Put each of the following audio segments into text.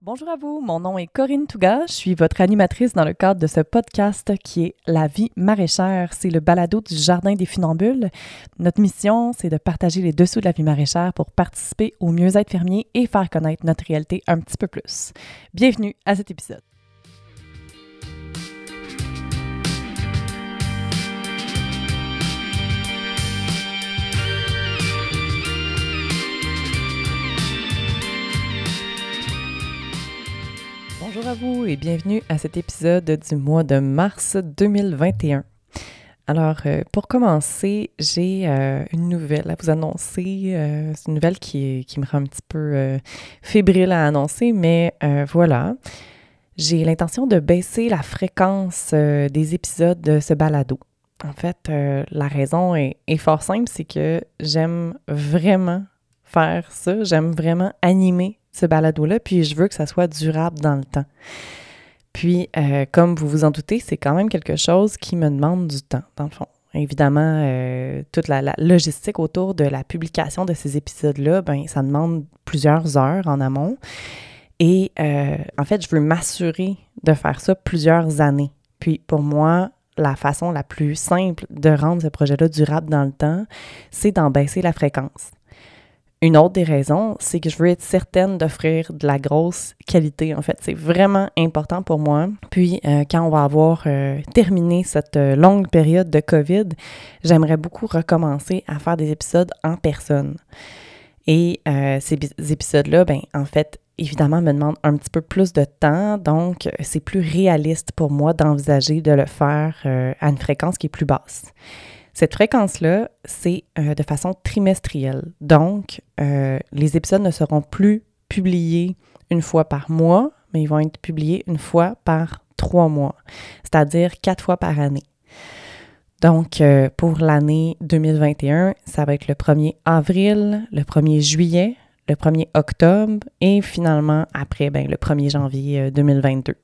Bonjour à vous, mon nom est Corinne Touga, je suis votre animatrice dans le cadre de ce podcast qui est La vie maraîchère. C'est le balado du Jardin des Funambules. Notre mission, c'est de partager les dessous de la vie maraîchère pour participer au mieux-être fermier et faire connaître notre réalité un petit peu plus. Bienvenue à cet épisode. Bonjour à vous et bienvenue à cet épisode du mois de mars 2021. Alors, euh, pour commencer, j'ai euh, une nouvelle à vous annoncer. Euh, c'est une nouvelle qui, me rend un petit peu fébrile à annoncer, mais voilà. J'ai l'intention de baisser la fréquence des épisodes de ce balado. En fait, la raison est fort simple, c'est que j'aime vraiment faire ça. J'aime vraiment animer ce balado-là, puis je veux que ça soit durable dans le temps. Puis, euh, comme vous vous en doutez, c'est quand même quelque chose qui me demande du temps, dans le fond. Évidemment, euh, toute la, logistique autour de la publication de ces épisodes-là, ben, ça demande plusieurs heures en amont. Et euh, en fait, je veux m'assurer de faire ça plusieurs années. Puis, pour moi, la façon la plus simple de rendre ce projet-là durable dans le temps, c'est d'en baisser la fréquence. Une autre des raisons, c'est que je veux être certaine d'offrir de la grosse qualité. En fait, c'est vraiment important pour moi. Puis, euh, quand on va avoir euh, terminé cette euh, longue période de COVID, j'aimerais beaucoup recommencer à faire des épisodes en personne. Et ces épisodes-là, ben, en fait, évidemment, me demandent un petit peu plus de temps. Donc, c'est plus réaliste pour moi d'envisager de le faire à une fréquence qui est plus basse. Cette fréquence-là, c'est euh, de façon trimestrielle. Donc, euh, les épisodes ne seront plus publiés une fois par mois, mais ils vont être publiés une fois par trois mois, c'est-à-dire quatre fois par année. Donc, euh, pour l'année 2021, ça va être le 1er avril, le 1er juillet, le 1er octobre et finalement après, ben, le 1er janvier 2022.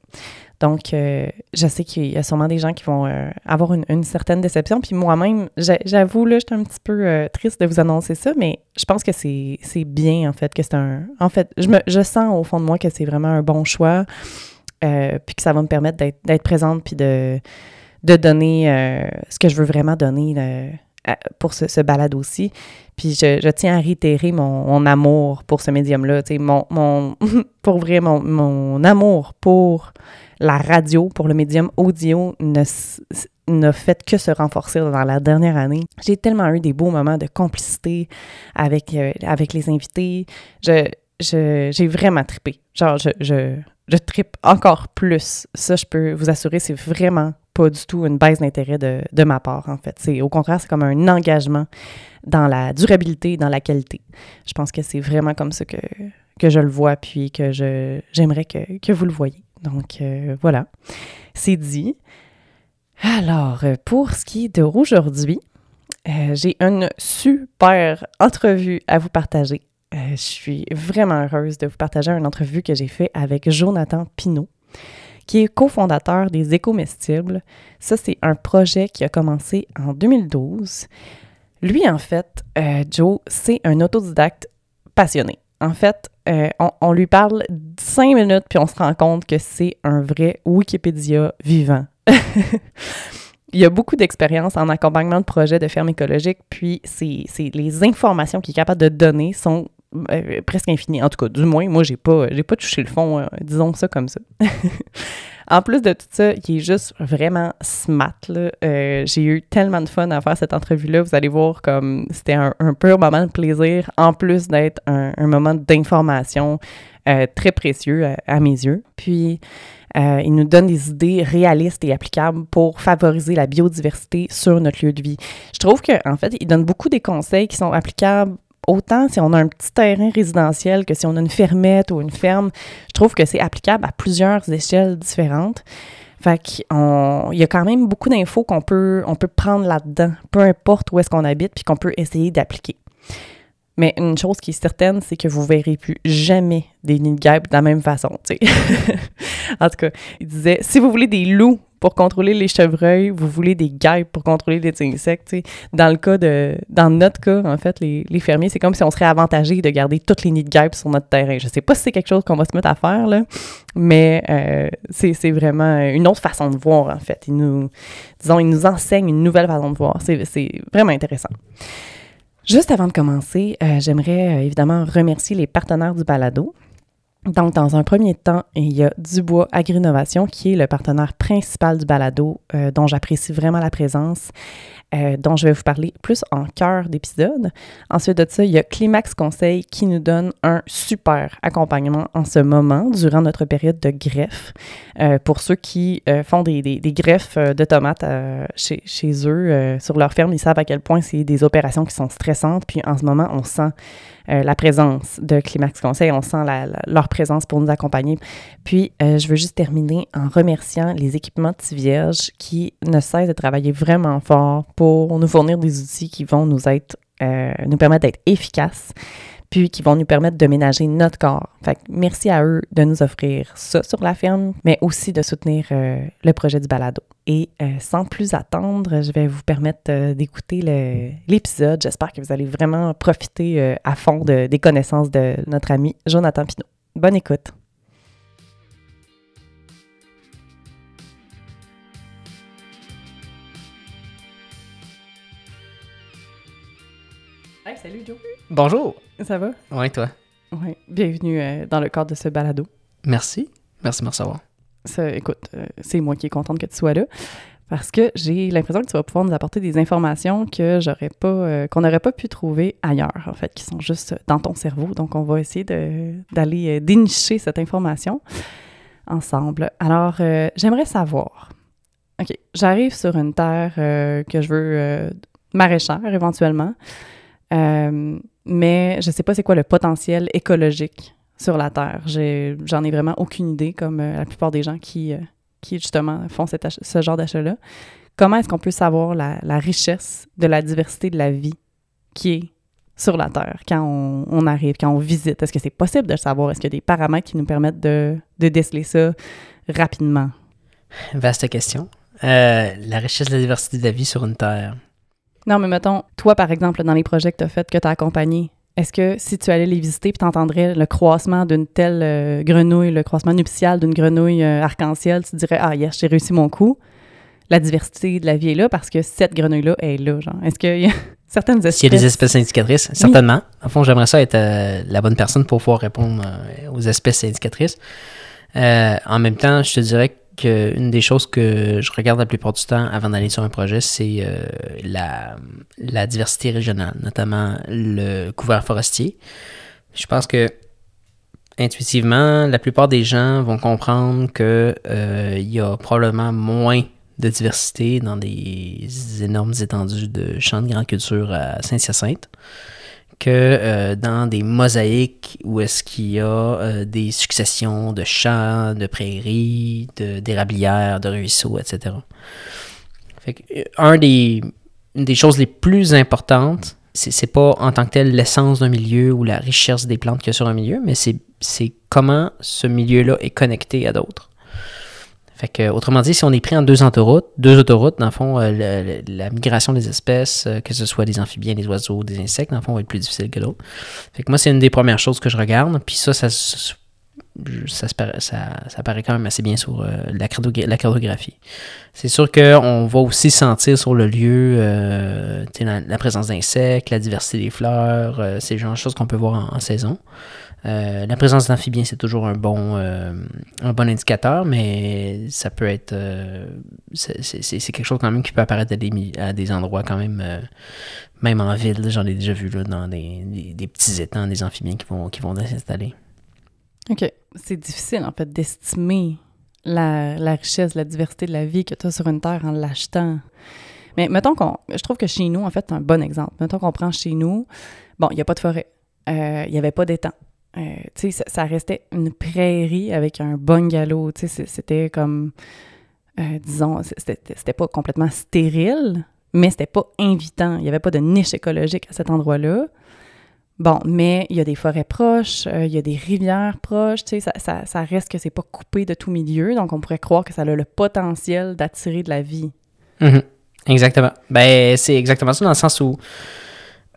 Donc, euh, je sais qu'il y a sûrement des gens qui vont euh, avoir une, certaine déception. Puis moi-même, j'avoue, là, j'étais un petit peu euh, triste de vous annoncer ça, mais je pense que c'est bien, en fait, que c'est un... En fait, je, me, je sens au fond de moi que c'est vraiment un bon choix, puis que ça va me permettre d'être présente, puis de, de donner ce que je veux vraiment donner pour ce, balade aussi. Puis je, tiens à réitérer mon, amour pour ce médium-là, mon, mon, pour vrai, mon, mon amour pour la radio pour le médium audio n'a fait que se renforcer dans la dernière année. J'ai tellement eu des beaux moments de complicité avec, euh, avec les invités. Je, j'ai vraiment trippé. Genre, je, je, je trippe encore plus. Ça, je peux vous assurer, c'est vraiment pas du tout une baisse d'intérêt de, ma part, en fait. C'est, au contraire, c'est comme un engagement dans la durabilité, dans la qualité. Je pense que c'est vraiment comme ça que, que je le vois, puis que je, j'aimerais que, que vous le voyez. Donc euh, voilà, c'est dit. Alors, euh, pour ce qui est d'aujourd'hui, euh, j'ai une super entrevue à vous partager. je suis vraiment heureuse de vous partager une entrevue que j'ai faite avec Jonathan Pinault, qui est cofondateur des Écomestibles. Ça, c'est un projet qui a commencé en 2012. Lui, en fait, Joe, c'est un autodidacte passionné. En fait, euh, on, lui parle cinq minutes, puis on se rend compte que c'est un vrai Wikipédia vivant. Il a beaucoup d'expérience en accompagnement de projets de ferme écologique, puis c'est, les informations qu'il est capable de donner sont euh, presque infinies. En tout cas, du moins, moi, j'ai pas, pas touché le fond, euh, disons ça comme ça. En plus de tout ça, il est juste vraiment smart. Euh, j'ai eu tellement de fun à faire cette entrevue-là. Vous allez voir comme c'était un, pur moment de plaisir, en plus d'être un, moment d'information très précieux à, mes yeux. Puis, il nous donne des idées réalistes et applicables pour favoriser la biodiversité sur notre lieu de vie. Je trouve qu'en fait, il donne beaucoup des conseils qui sont applicables autant si on a un petit terrain résidentiel que si on a une fermette ou une ferme, je trouve que c'est applicable à plusieurs échelles différentes. Fait qu'il y a quand même beaucoup d'infos qu'on peut, on peut prendre là-dedans, peu importe où est-ce qu'on habite, puis qu'on peut essayer d'appliquer. Mais une chose qui est certaine, c'est que vous verrez plus jamais des nids de guêpes de la même façon. en tout cas, il disait si vous voulez des loups pour contrôler les chevreuils, vous voulez des guêpes pour contrôler les insectes. Dans le cas de, dans notre cas, en fait, les, les fermiers, c'est comme si on serait avantagé de garder toutes les nids de guêpes sur notre terrain. Je sais pas si c'est quelque chose qu'on va se mettre à faire, là, mais euh, c'est vraiment une autre façon de voir, en fait. Ils nous, disons, ils nous enseignent une nouvelle façon de voir. C'est vraiment intéressant. Juste avant de commencer, euh, j'aimerais euh, évidemment remercier les partenaires du balado. Donc, dans un premier temps, il y a Dubois Agrinovation, qui est le partenaire principal du balado, euh, dont j'apprécie vraiment la présence, euh, dont je vais vous parler plus en cœur d'épisode. Ensuite de ça, il y a Climax Conseil qui nous donne un super accompagnement en ce moment, durant notre période de greffe. Euh, pour ceux qui font des, greffes de tomates chez, chez eux, sur leur ferme, ils savent à quel point c'est des opérations qui sont stressantes. Puis en ce moment, on sent euh, la présence de Climax Conseil. On sent leur présence pour nous accompagner. Puis, euh, je veux juste terminer en remerciant les équipements de Vierge qui ne cessent de travailler vraiment fort pour nous fournir des outils qui vont nous euh, permettre d'être efficaces puis qui vont nous permettre de ménager notre corps. Merci à eux de nous offrir ça sur la ferme, mais aussi de soutenir le projet du balado. Et euh, sans plus attendre, je vais vous permettre euh, d'écouter l'épisode. J'espère que vous allez vraiment profiter euh, à fond de, des connaissances de notre ami Jonathan Pinault. Bonne écoute. Hey, salut Joe. Bonjour. Ça va? Oui, toi? Oui. Bienvenue dans le cadre de ce balado. Merci. Merci de me recevoir ça, écoute, euh, c'est moi qui est contente que tu sois là. Parce que j'ai l'impression que tu vas pouvoir nous apporter des informations que j'aurais pas, euh, qu'on n'aurait pas pu trouver ailleurs, en fait, qui sont juste dans ton cerveau. Donc, on va essayer d'aller euh, dénicher cette information ensemble. Alors, j'aimerais savoir. OK, j'arrive sur une terre que je veux maraîchère éventuellement, mais je sais pas c'est quoi le potentiel écologique sur la Terre. J'en ai, vraiment aucune idée, comme euh, la plupart des gens qui, euh, qui justement, font ce genre d'achat-là. Comment est-ce qu'on peut savoir la, richesse de la diversité de la vie qui est sur la Terre quand on, arrive, quand on visite? Est-ce que c'est possible de le savoir? Est-ce qu'il y a des paramètres qui nous permettent de, de déceler ça rapidement? Vaste question. Euh, la richesse de la diversité de la vie sur une Terre. Non, mais mettons, toi, par exemple, dans les projets que tu as faits, que tu as accompagnés, est-ce que si tu allais les visiter puis t'entendrais le croissement d'une telle euh, grenouille, le croissement nuptial d'une grenouille euh, arc-en-ciel, tu dirais Ah, yes, j'ai réussi mon coup. La diversité de la vie est là parce que cette grenouille-là est là. Genre. Est-ce qu'il y a certaines espèces. S'il y a des espèces indicatrices, certainement. En fond, j'aimerais ça être euh, la bonne personne pour pouvoir répondre aux espèces indicatrices. en même temps, je te dirais que une des choses que je regarde la plupart du temps avant d'aller sur un projet, c'est euh, la, diversité régionale, notamment le couvert forestier. Je pense que intuitivement, la plupart des gens vont comprendre qu'il euh, y a probablement moins de diversité dans des énormes étendues de champs de grande culture à Saint-Hyacinthe que euh, dans des mosaïques où est-ce qu'il y a euh, des successions de champs, de prairies, d'érablières, de, ruisseaux, etc. Euh, un des, une des choses les plus importantes, c'est pas en tant que tel l'essence d'un milieu ou la richesse des plantes qu'il y a sur un milieu, mais c'est comment ce milieu-là est connecté à d'autres. Autrement dit, si on est pris en deux autoroutes, deux autoroutes, dans le fond, euh, la migration des espèces, euh, que ce soit des amphibiens, des oiseaux, des insectes, dans le fond, va être plus difficile que l'autre. Fait que moi, c'est une des premières choses que je regarde. Puis ça, ça, ça, paraît quand même assez bien sur euh, la, cartographie. C'est sûr qu'on va aussi sentir sur le lieu la, présence d'insectes, la diversité des fleurs, c'est le genre de choses qu'on peut voir en saison. Euh, la présence d'amphibiens, c'est toujours un bon, euh, un bon indicateur, mais ça peut être. Euh, c'est quelque chose quand même qui peut apparaître à des, à des endroits quand même, même en ville. J'en ai déjà vu là, dans des, des, petits étangs, des amphibiens qui vont, qui vont s'installer. OK. C'est difficile, en fait, d'estimer la, la, richesse, la diversité de la vie que tu as sur une terre en l'achetant. Mais mettons qu'on. Je trouve que chez nous, en fait, c'est un bon exemple. Mettons qu'on prend chez nous. Bon, il n'y a pas de forêt. Il n'y avait pas d'étang. Euh, tu sais, ça, restait une prairie avec un bungalow. Tu sais, c'était comme, euh, disons, c'était pas complètement stérile, mais c'était pas invitant. Il n'y avait pas de niche écologique à cet endroit-là. Bon, mais il y a des forêts proches, euh, il y a des rivières proches, tu sais, ça, ça, reste que c'est pas coupé de tout milieu, donc on pourrait croire que ça a le potentiel d'attirer de la vie. Mhm. Exactement. Ben, c'est exactement ça dans le sens où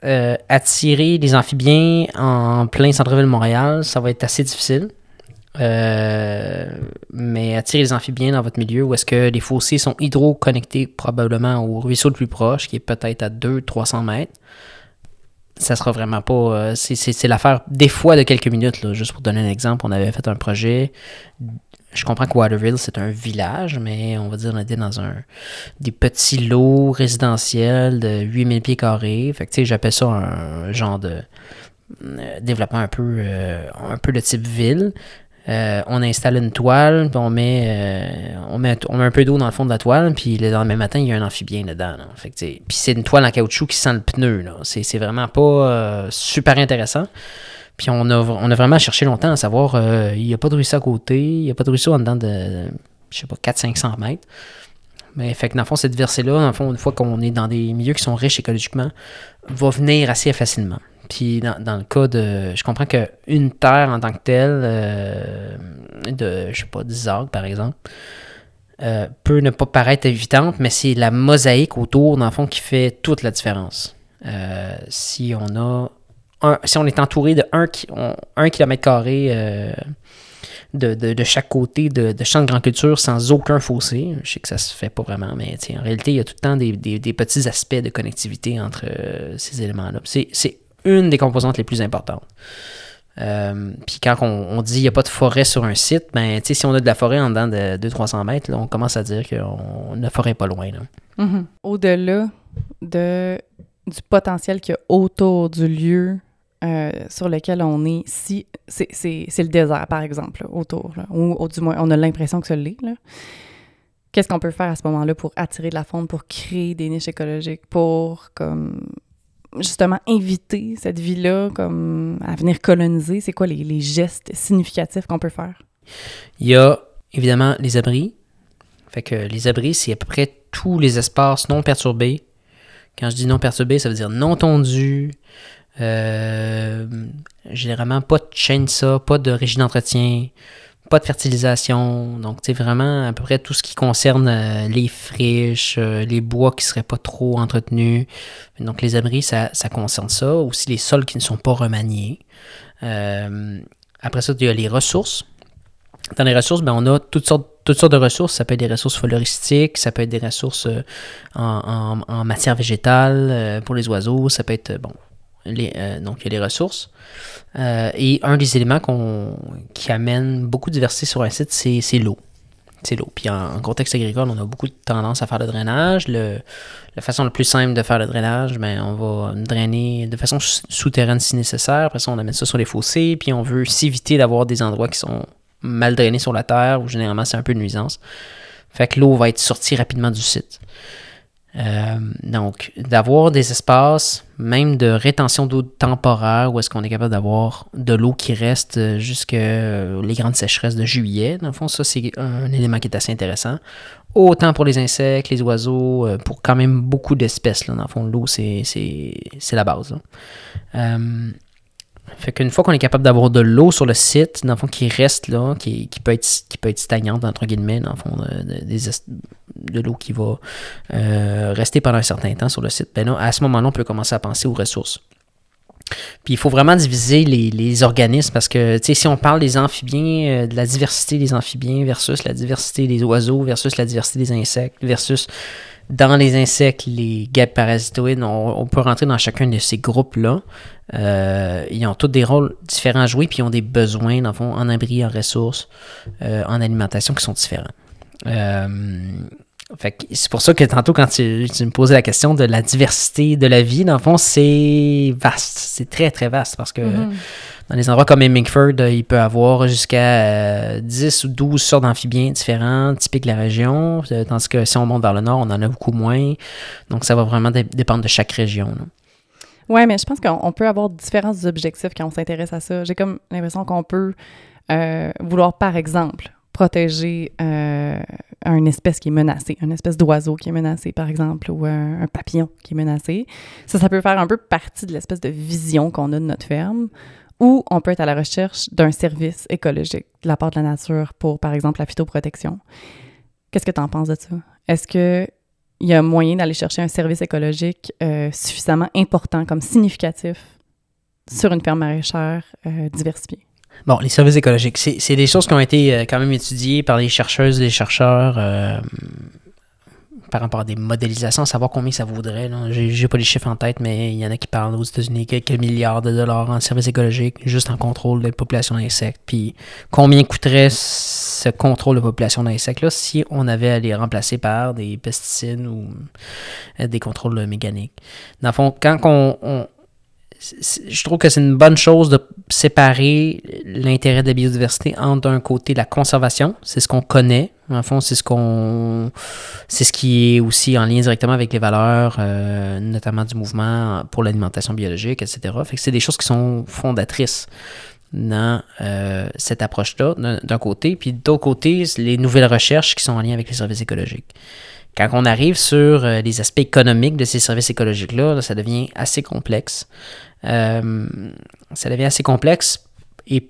euh, attirer des amphibiens en plein centre-ville de Montréal, ça va être assez difficile. Euh, mais attirer les amphibiens dans votre milieu où est-ce que les fossés sont hydro-connectés probablement au ruisseau le plus proche, qui est peut-être à 200-300 mètres, ça sera vraiment pas. Euh, c'est l'affaire des fois de quelques minutes. Là. Juste pour donner un exemple, on avait fait un projet. Je comprends que Waterville, c'est un village, mais on va dire on était dans un des petits lots résidentiels de 8000 pieds carrés. Fait que j'appelle ça un, genre de euh, développement un peu, un peu de type ville. Euh, on installe une toile, puis on met, euh, on met, on met un peu d'eau dans le fond de la toile, puis le lendemain matin, il y a un amphibien dedans. Fait puis c'est une toile en caoutchouc qui sent le pneu. C'est vraiment pas euh, super intéressant. Puis on a, on a vraiment cherché longtemps à savoir, il n'y a pas de ruisseau à côté, il n'y a pas de ruisseau en dedans de, je sais pas, 400-500 mètres. Mais fait que dans le fond, cette versée-là, dans le fond, une fois qu'on est dans des milieux qui sont riches écologiquement, va venir assez facilement. Puis dans, le cas de. Je comprends qu'une terre en tant que telle, euh, de, je sais pas, d'Isaac par exemple, euh, peut ne pas paraître évidente, mais c'est la mosaïque autour, dans le fond, qui fait toute la différence. Euh, si on a. Si on est entouré de 1 km carré de, chaque côté de, de champs de grande culture sans aucun fossé. Je sais que ça se fait pas vraiment, mais en réalité, il y a tout le temps des, petits aspects de connectivité entre ces éléments-là. C'est une des composantes les plus importantes. Euh, puis quand on, dit qu'il n'y a pas de forêt sur un site, ben, si on a de la forêt en dedans de 200-300 mètres, on commence à dire que la forêt pas loin. Mm-hmm. Au-delà de, du potentiel qu'il y a autour du lieu euh, sur lequel on est, si c'est le désert, par exemple, autour, ou, du moins on a l'impression que ça l'est. Qu'est-ce qu'on peut faire à ce moment-là pour attirer de la faune, pour créer des niches écologiques, pour comme justement inviter cette vie-là comme à venir coloniser? C'est quoi les, gestes significatifs qu'on peut faire? Il y a évidemment les abris. Fait que les abris, c'est à peu près tous les espaces non perturbés. Quand je dis non perturbés, ça veut dire non tondus. Euh, généralement, pas de chaîne pas de régime d'entretien pas de fertilisation. Donc, c'est vraiment à peu près tout ce qui concerne euh, les friches, euh, les bois qui ne seraient pas trop entretenus. Donc, les abris, ça, concerne ça. Aussi, les sols qui ne sont pas remaniés. Après ça, il y a les ressources. Dans les ressources, ben, on a toutes sortes, toutes sortes de ressources. Ça peut être des ressources floristiques, ça peut être des ressources en, en, matière végétale pour les oiseaux, ça peut être, bon, euh, donc, il y a les ressources. Euh, et un des éléments qui amène beaucoup de diversité sur un site, c'est l'eau. C'est l'eau. Puis en, contexte agricole, on a beaucoup de tendance à faire le drainage. la façon la plus simple de faire le drainage, ben, on va drainer de façon souterraine si nécessaire. Après ça, on amène ça sur les fossés. Puis on veut s'éviter d'avoir des endroits qui sont mal drainés sur la terre, où généralement c'est un peu de nuisance. Fait que l'eau va être sortie rapidement du site. Euh, donc, d'avoir des espaces, même de rétention d'eau temporaire, où est-ce qu'on est capable d'avoir de l'eau qui reste jusque euh, les grandes sécheresses de juillet. Dans le fond, ça, c'est un élément qui est assez intéressant. Autant pour les insectes, les oiseaux, euh, pour quand même beaucoup d'espèces. Dans le fond, l'eau, c'est la base. Fait qu'une fois qu'on est capable d'avoir de l'eau sur le site, dans le fond, qui reste là, qui, peut, être, qui peut être stagnante, entre guillemets, dans le fond, de, de, l'eau qui va euh, rester pendant un certain temps sur le site, ben à ce moment-là, on peut commencer à penser aux ressources. Puis il faut vraiment diviser les, organismes parce que, tu sais, si on parle des amphibiens, euh, de la diversité des amphibiens versus la diversité des oiseaux versus la diversité des insectes versus dans les insectes, les guêpes parasitoïdes, on, peut rentrer dans chacun de ces groupes-là. Euh, ils ont tous des rôles différents à jouer, puis ils ont des besoins, dans le fond, en abri, en ressources, euh, en alimentation qui sont différents. Euh, c'est pour ça que tantôt, quand tu, me posais la question de la diversité de la vie, dans le fond, c'est vaste. C'est très, très vaste parce que. Mm-hmm. Dans les endroits comme Hemingford, euh, il peut avoir jusqu'à 10 euh, ou 12 sortes d'amphibiens différents, typiques de la région, euh, tandis que si on monte vers le nord, on en a beaucoup moins. Donc, ça va vraiment dépendre de chaque région. Oui, mais je pense qu'on peut avoir différents objectifs quand on s'intéresse à ça. J'ai comme l'impression qu'on peut vouloir, par exemple, protéger une espèce qui est menacée, une espèce d'oiseau qui est menacé, par exemple, ou un, un, papillon qui est menacé. Ça, ça peut faire un peu partie de l'espèce de vision qu'on a de notre ferme, ou on peut être à la recherche d'un service écologique de la part de la nature pour, par exemple, la phytoprotection. Qu'est-ce que tu en penses de ça? Est-ce qu'il y a moyen d'aller chercher un service écologique euh, suffisamment important comme significatif sur une ferme maraîchère euh, diversifiée? Bon, les services écologiques, c'est des choses qui ont été euh, quand même étudiées par les chercheuses et les chercheurs par rapport à des modélisations, savoir combien ça vaudrait. J'ai pas les chiffres en tête, mais il y en a qui parlent aux États-Unis quelques milliards de dollars en services écologiques, juste en contrôle de la population d'insectes. Puis combien coûterait ce contrôle de population d'insectes-là si on avait à les remplacer par des pesticides ou euh, des contrôles mécaniques? Dans le fond, quand on je trouve que c'est une bonne chose de séparer l'intérêt de la biodiversité entre d'un côté la conservation, c'est ce qu'on connaît, en fond c'est ce qu'on c'est ce qui est aussi en lien directement avec les valeurs, euh, notamment du mouvement pour l'alimentation biologique, etc. Fait que c'est des choses qui sont fondatrices dans euh, cette approche-là, d'un côté, puis d'autre côté, les nouvelles recherches qui sont en lien avec les services écologiques. Quand on arrive sur euh, les aspects économiques de ces services écologiques-là, ça devient assez complexe. Ça devient assez complexe et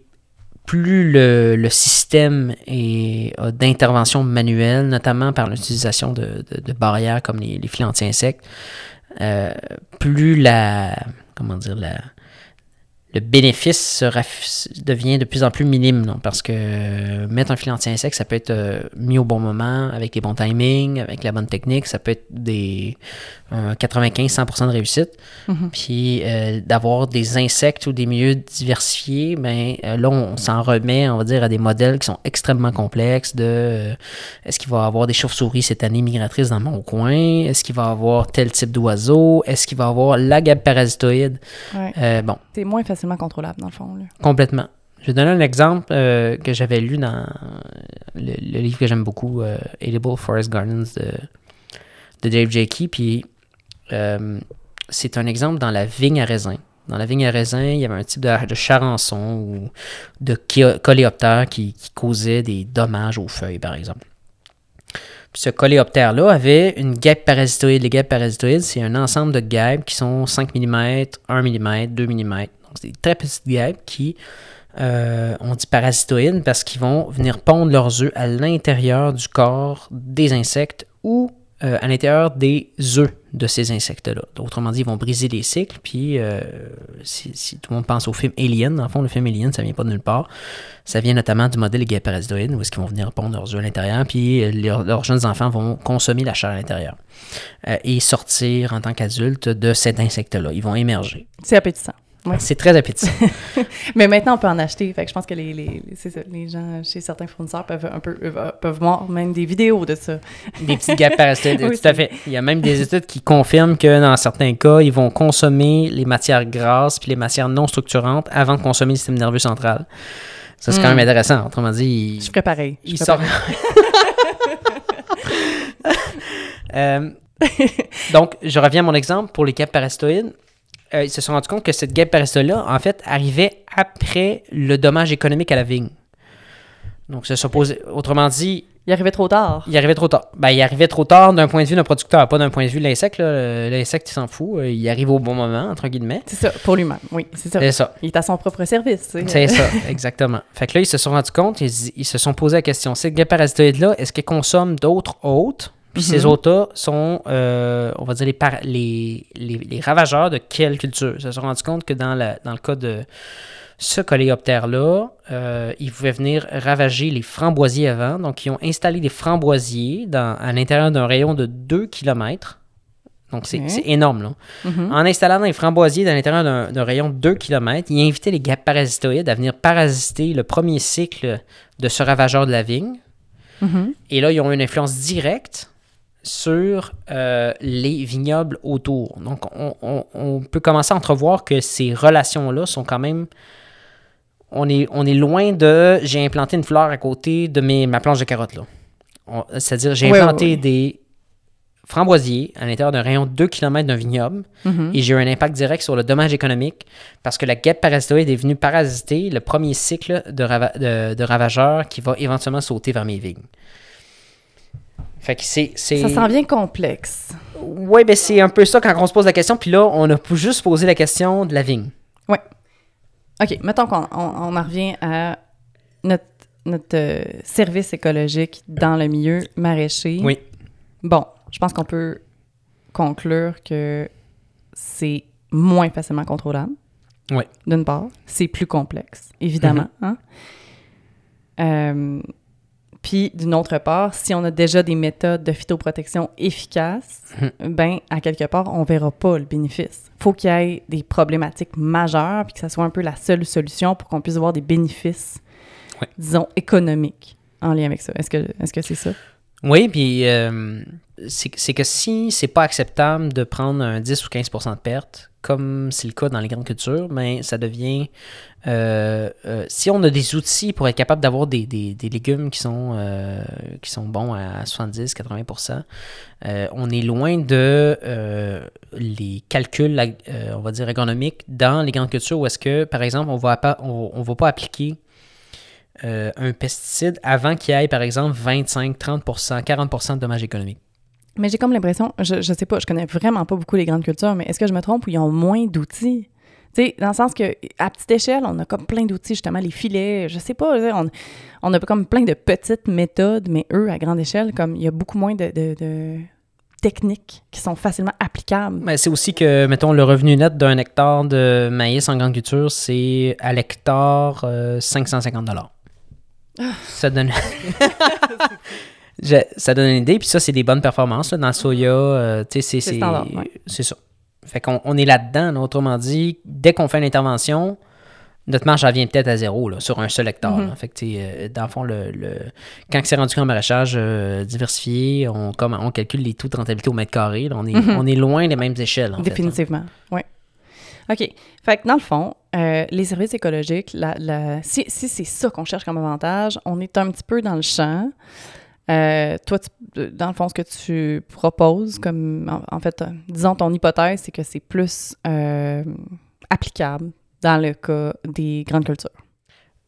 plus le, système d'intervention manuelle, notamment par l'utilisation de, barrières comme les, les anti-insectes, euh, plus la, comment dire, la, le bénéfice devient de plus en plus minime, non? parce que euh, mettre un filet anti-insecte, ça peut être euh, mis au bon moment, avec les bons timings, avec la bonne technique, ça peut être des 95-100% de réussite. Mm-hmm. Puis euh, d'avoir des insectes ou des milieux diversifiés, ben, là, on, s'en remet, on va dire, à des modèles qui sont extrêmement complexes de est-ce qu'il va y avoir des chauves-souris cette année migratrices dans mon coin? Est-ce qu'il va y avoir tel type d'oiseau? Est-ce qu'il va y avoir la gabe parasitoïde? bon. C'est moins facilement contrôlable, dans le fond. Complètement. Je vais donner un exemple euh, que j'avais lu dans le, livre que j'aime beaucoup, euh, Edible Forest Gardens de, Dave Jakey. Puis euh, c'est un exemple dans la vigne à raisin. Dans la vigne à raisin, il y avait un type de, charançon ou de coléoptère qui, causait des dommages aux feuilles, par exemple. Ce coléoptère-là avait une guêpe parasitoïde. Les guêpes parasitoïdes, c'est un ensemble de guêpes qui sont 5 mm, 1 mm, 2 mm, c'est des très petites guêpes qui, euh, on dit parasitoïdes parce qu'ils vont venir pondre leurs œufs à l'intérieur du corps des insectes ou euh, à l'intérieur des œufs de ces insectes-là. Autrement dit, ils vont briser les cycles. Puis, euh, si, tout le monde pense au film Alien, le fond, le film Alien, ça vient pas de nulle part. Ça vient notamment du modèle des parasitoïdes, où est-ce qu'ils vont venir pondre leurs œufs à l'intérieur, puis leurs jeunes enfants vont consommer la chair à l'intérieur et sortir en tant qu'adultes de cet insecte-là. Ils vont émerger. C'est appétissant. C'est très appétissant. Mais maintenant, on peut en acheter. Fait que je pense que les, les, les gens chez certains fournisseurs peuvent un peu euh, peuvent voir même des vidéos de ça. Des petites gaps parasitoïdes, tout à fait. Il y a même des études qui confirment que dans certains cas, ils vont consommer les matières grasses puis les matières non structurantes avant de consommer le système nerveux central. Ça, c'est quand même hmm. intéressant. Autrement dit, je ferais pareil. Il sort. euh, donc, je reviens à mon exemple pour les gaps parasitoïdes. Euh, ils se sont rendus compte que cette guêpe parasitoïde-là, en fait, arrivait après le dommage économique à la vigne. Donc, ça s'oppose. Autrement dit. Il arrivait trop tard. Il arrivait trop tard. Ben, il arrivait trop tard d'un point de vue d'un producteur, pas d'un point de vue de l'insecte. L'insecte, il s'en fout. Euh, il arrive au bon moment, entre guillemets. C'est ça, pour lui-même. Oui, c'est ça. C'est ça. Il est à son propre service. C'est ça, exactement. Fait que là, ils se sont rendus compte, ils, ils se sont posé la question cette guêpe parasitoïde-là, est-ce qu'elle consomme d'autres hôtes? Puis ces mhm. autres sont, euh, on va dire, les, les, les, ravageurs de quelle culture? Ils se sont rendus compte que dans, la, dans le cas de ce coléoptère-là, euh, ils pouvaient venir ravager les framboisiers avant. Donc, ils ont installé des framboisiers dans, à l'intérieur d'un rayon de 2 km. Donc, c'est énorme. Là. Mhm. En installant des framboisiers dans l'intérieur d'un rayon de 2 km, ils invitaient les parasitoïdes à venir parasiter le premier cycle de ce ravageur de la vigne. Mhm. Et là, ils ont une influence directe sur euh, les vignobles autour. Donc, on, peut commencer à entrevoir que ces relations-là sont quand même... On est, on est loin de... J'ai implanté une fleur à côté de mes, ma planche de carottes, là. C'est-à-dire, j'ai implanté des framboisiers à l'intérieur d'un rayon de 2 km d'un vignoble mm-hmm. et j'ai eu un impact direct sur le dommage économique parce que la guêpe parasitoïde est venue parasiter le premier cycle de, de ravageurs qui va éventuellement sauter vers mes vignes. Fait que c'est. c'est- Ça s'en vient complexe. Oui, ben c'est un peu ça quand on se pose la question. Puis là, on a juste posé la question de la vigne. OK, mettons qu'on on, on en revient à notre, notre euh, service écologique dans le milieu maraîcher. Oui. Bon, je pense qu'on peut conclure que c'est moins facilement contrôlable. Oui. D'une part, c'est plus complexe, évidemment. Mm-hmm. hein. Euh, puis, d'une autre part, si on a déjà des méthodes de phytoprotection efficaces, Mm-hmm. ben, à quelque part, on verra pas le bénéfice. faut qu'il y ait des problématiques majeures, puis que ça soit un peu la seule solution pour qu'on puisse avoir des bénéfices, Ouais. disons, économiques en lien avec ça. Est-ce que est-ce que c'est ça? Oui, puis euh, c'est c'est que si c'est pas acceptable de prendre un 10 ou 15% de perte, comme c'est le cas dans les grandes cultures, ben ça devient. euh, euh, si on a des outils pour être capable d'avoir des, des- légumes qui sont, euh, qui sont bons à 70-80% euh, on est loin de les calculs, on va dire, agronomiques dans les grandes cultures où est-ce que, par exemple, on va on, on va pas appliquer un pesticide avant qu'il y ait, par exemple, 25, 30 40% de dommages économiques. Mais j'ai comme l'impression, je, je sais pas, je connais vraiment pas beaucoup les grandes cultures, mais est-ce que je me trompe ou ils ont moins d'outils? Tu sais, dans le sens que, à petite échelle, on a comme plein d'outils, justement, les filets, je sais pas, on, on a comme plein de petites méthodes, mais eux, à grande échelle, comme il y a beaucoup moins de, de- de techniques qui sont facilement applicables. Mais c'est aussi que, mettons, le revenu net d'un hectare de maïs en grande culture, c'est à l'hectare euh, 550 Ça donne... Je- ça donne une idée, puis ça, c'est des bonnes performances. là. Dans le soya, euh, c'est... C'est C'est standard, ouais. c'est ça. Fait qu'on on est là-dedans, là. autrement dit, dès qu'on fait une intervention, notre marge, elle vient peut-être à zéro là, sur un seul hectare. Là. Fait que, euh, dans le fond, le, le- quand c'est rendu qu'en maraîchage euh, diversifié, on, comme, on calcule les taux de rentabilité au mètre carré. là. On, est, Mhm. on est loin des mêmes échelles. en. Définitivement, oui. OK. Fait que dans le fond, euh, les services écologiques, la, la- si, si c'est ça qu'on cherche comme avantage, on est un petit peu dans le champ. Euh, toi, tu- dans le fond, ce que tu proposes, comme en, en fait, euh, disons ton hypothèse, c'est que c'est plus euh, applicable dans le cas des grandes cultures.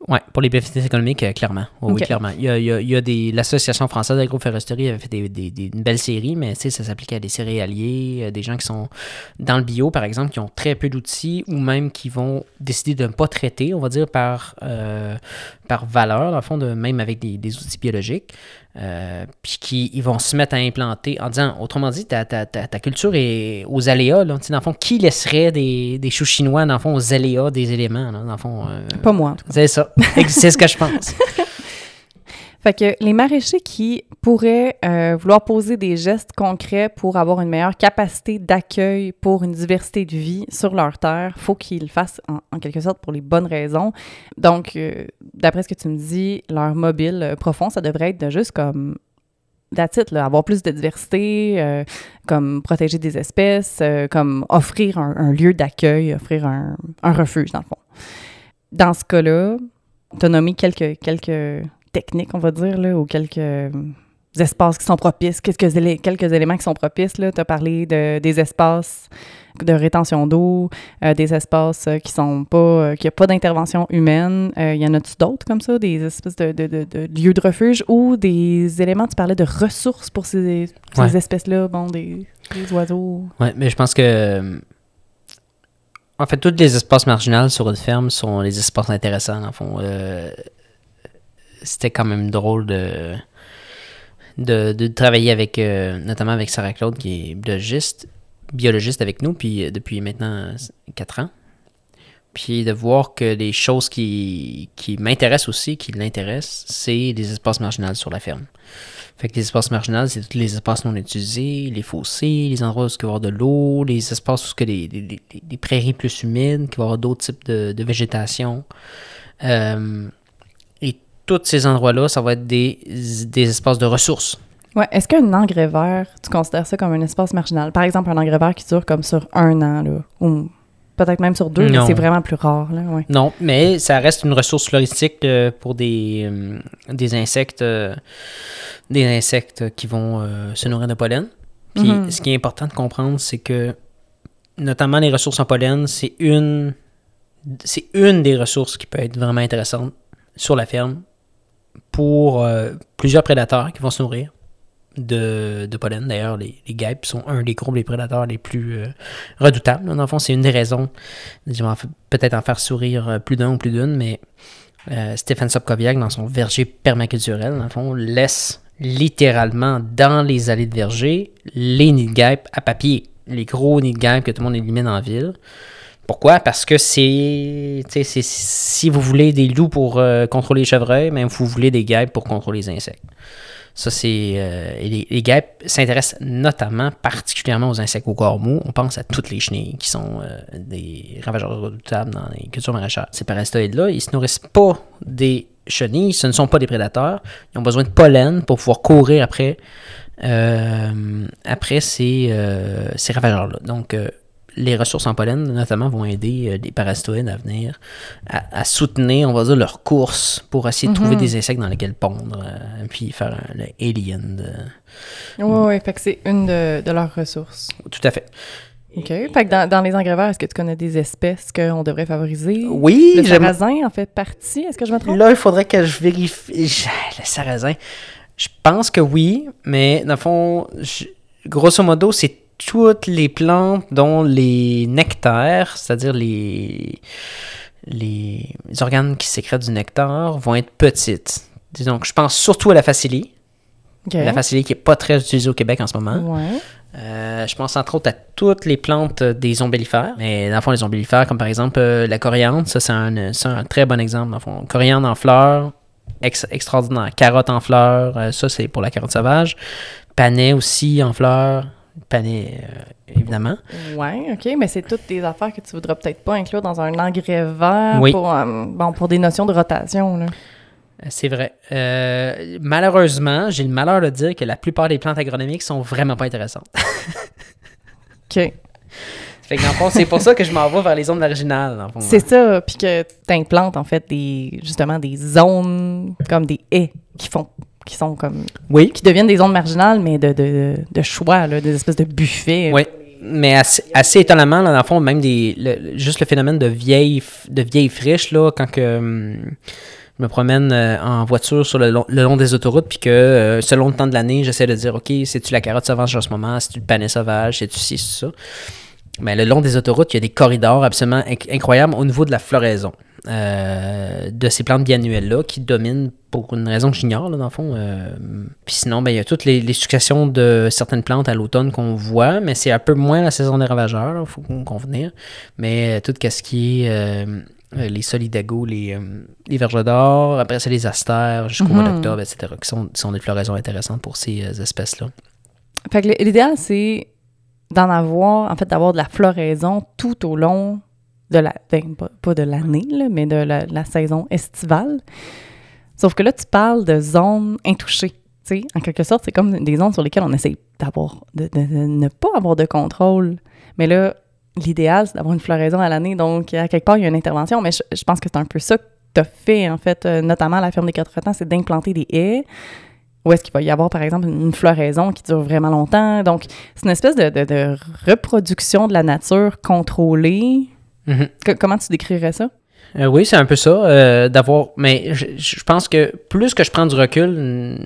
Oui, pour les bénéfices économiques, euh, clairement. Oui, clairement. Il y a, il y a- il y a des, L'Association française d'agroforesterie avait fait des, des- des- une belle série, mais tu sais, ça s'appliquait à des céréaliers, euh, des gens qui sont dans le bio, par exemple, qui ont très peu d'outils ou même qui vont décider de ne pas traiter, on va dire, par, euh, par valeur, dans le fond, de, même avec des, des outils biologiques. Euh, puis qui ils vont se mettre à implanter en disant, autrement dit, ta, ta, ta, ta culture est aux aléas. Là, Tu sais, dans le fond, qui laisserait des, des choux chinois, dans le fond, aux aléas des éléments? Là, dans le fond, euh, Pas moi, en tout cas. c'est ça. C'est ce que je pense. Fait que les maraîchers qui pourraient euh, vouloir poser des gestes concrets pour avoir une meilleure capacité d'accueil pour une diversité de vie sur leur terre, faut qu'ils le fassent en, quelque sorte pour les bonnes raisons. Donc, euh, d'après ce que tu me dis, leur mobile euh, profond, ça devrait être de juste comme là, avoir plus de diversité, comme protéger des espèces, comme offrir un, lieu d'accueil, offrir un, un refuge, dans le fond. Dans ce cas-là, tu as nommé quelques, quelques techniques, on va dire, là, ou quelques euh, espaces qui sont propices, quelques, élé- quelques éléments qui sont propices. Tu as parlé de, des espaces de rétention d'eau, euh, des espaces euh, qui sont pas, euh, qui a pas d'intervention humaine. Euh, y en a-tu d'autres comme ça, des espèces de, de, lieux de refuge ou des éléments, tu parlais de ressources pour ces, ces Ouais. espèces-là, bon, des, des oiseaux? Ouais, mais je pense que. En fait, tous les espaces marginaux sur une ferme sont les espaces intéressants, le fond. C'était quand même drôle de, de, travailler avec, euh, notamment avec Sarah Claude, qui est biologiste, biologiste avec nous, puis euh, depuis maintenant 4 ans. Puis de voir que les choses qui, qui m'intéressent aussi, qui l'intéressent, c'est les espaces marginaux sur la ferme. Fait que les espaces marginaux, c'est tous les espaces non utilisés, les fossés, les endroits où il va y avoir de l'eau, les espaces où il y a des, prairies plus humides, qui vont avoir d'autres types de, végétation. Euh, tous ces endroits-là, ça va être des, des espaces de ressources. Ouais. Est-ce qu'un engrais vert, tu considères ça comme un espace marginal? Par exemple, un engrais vert qui dure comme sur un an, là, ou peut-être même sur deux, mais Non. c'est vraiment plus rare, là, ouais. Non, mais ça reste une ressource floristique euh, pour des, euh, des insectes euh, des insectes qui vont se nourrir de pollen. Puis Mhm. ce qui est important de comprendre, c'est que notamment les ressources en pollen, c'est une c'est une des ressources qui peut être vraiment intéressante sur la ferme pour euh, plusieurs prédateurs qui vont se nourrir de, de pollen. D'ailleurs, les, les, guêpes sont un des groupes des prédateurs les plus euh, redoutables. Dans le fond, c'est une des raisons. Je vais peut-être en faire sourire plus d'un ou plus d'une, mais euh, Stéphane Sopkoviak, dans son verger permaculturel, dans le fond, laisse littéralement dans les allées de verger les nids de guêpes à papier. Les gros nids de guêpes que tout le monde élimine en ville. Pourquoi? Parce que c'est. Si vous voulez des loups pour euh, contrôler les chevreuils, même vous voulez des guêpes pour contrôler les insectes. Ça, c'est. Euh, les, guêpes s'intéressent notamment, particulièrement aux insectes au corps mou. On pense à toutes les chenilles qui sont euh, des ravageurs redoutables dans les cultures maraîchères. Ces parasitoïdes-là, ils se nourrissent pas des chenilles, ce ne sont pas des prédateurs. Ils ont besoin de pollen pour pouvoir courir après, après ces, ces ravageurs-là. Donc, les ressources en pollen, notamment, vont aider les euh, parasitoïdes à venir à, soutenir, on va dire, leur course pour essayer de trouver mhm. des insectes dans lesquels pondre, euh, puis faire un, le alien. Oui, oui, fait que c'est une de, leurs ressources. Tout à fait. OK. Fait que dans, les engrais est-ce que tu connais des espèces qu'on devrait favoriser? Oui. Le sarrasin en fait partie, est-ce que je me trompe? Là, il faudrait que je vérifie. Le sarrasin, je pense que oui, mais dans le fond, grosso modo, c'est toutes les plantes dont les nectaires, c'est-à-dire les, les organes qui sécrètent du nectar, vont être petites. Donc, je pense surtout à la facilie. La facilie qui n'est pas très utilisée au Québec en ce moment. Euh, je pense entre autres à toutes les plantes des ombellifères. Mais dans le fond, les ombellifères, comme par exemple euh, la coriandre, ça c'est un, très bon exemple. Dans le fond. Coriandre en fleurs, extraordinaire. Carotte en fleurs, euh, ça c'est pour la carotte sauvage. Panais aussi en fleurs panier, euh, évidemment. Oui, OK, mais c'est toutes des affaires que tu voudras peut-être pas inclure dans un engrais vert pour, euh, bon, pour des notions de rotation. Euh, c'est vrai. malheureusement, j'ai le malheur de dire que la plupart des plantes agronomiques sont vraiment pas intéressantes. OK. c'est pour ça que je m'en vais vers les zones marginales. C'est ça, puis que tu implantes en fait des, justement des zones comme des haies qui font qui sont comme. Oui. qui deviennent des zones marginales, mais de, de, de choix, là, des espèces de buffets. Oui. Mais assez, assez étonnamment, là, dans le fond, même des, juste le phénomène de vieilles, de vieilles friches, là, quand que, hum, je me promène euh, en voiture sur le long, le long des autoroutes, puis que euh, selon le temps de l'année, j'essaie de dire, OK, c'est-tu la carotte sauvage en ce moment, c'est-tu le panais sauvage, c'est-tu ci, c'est ça? Mais le long des autoroutes, il y a des corridors absolument incroyables au niveau de la floraison. Euh, de ces plantes biannuelles-là qui dominent pour une raison que j'ignore, dans le fond. Euh, puis sinon, ben, il y a toutes les, les successions de certaines plantes à l'automne qu'on voit, mais c'est un peu moins la saison des ravageurs, il faut convenir. Mais euh, tout ce qui est les solidago, les, les verges d'or, après c'est les astères jusqu'au mois mhm. d'octobre, etc., qui sont, sont, des floraisons intéressantes pour ces espèces-là. Fait que l'idéal, c'est d'en avoir, en fait, d'avoir de la floraison tout au long de la, ben, pas, de l'année, mais de la, saison estivale. Sauf que là, tu parles de zones intouchées. sais, En quelque sorte, c'est comme des zones sur lesquelles on essaie d'avoir, de, ne pas avoir de contrôle. Mais là, l'idéal, c'est d'avoir une floraison à l'année. Donc, à quelque part, il y a une intervention. Mais je, pense que c'est un peu ça que tu as fait, en fait, euh, notamment à la ferme des quatre temps, c'est d'implanter des haies. Où est-ce qu'il va y avoir, par exemple, une floraison qui dure vraiment longtemps? Donc, c'est une espèce de reproduction de la nature contrôlée Mhm. Comment tu décrirais ça? Euh, oui, c'est un peu ça, euh, d'avoir. Mais je, pense que plus que je prends du recul,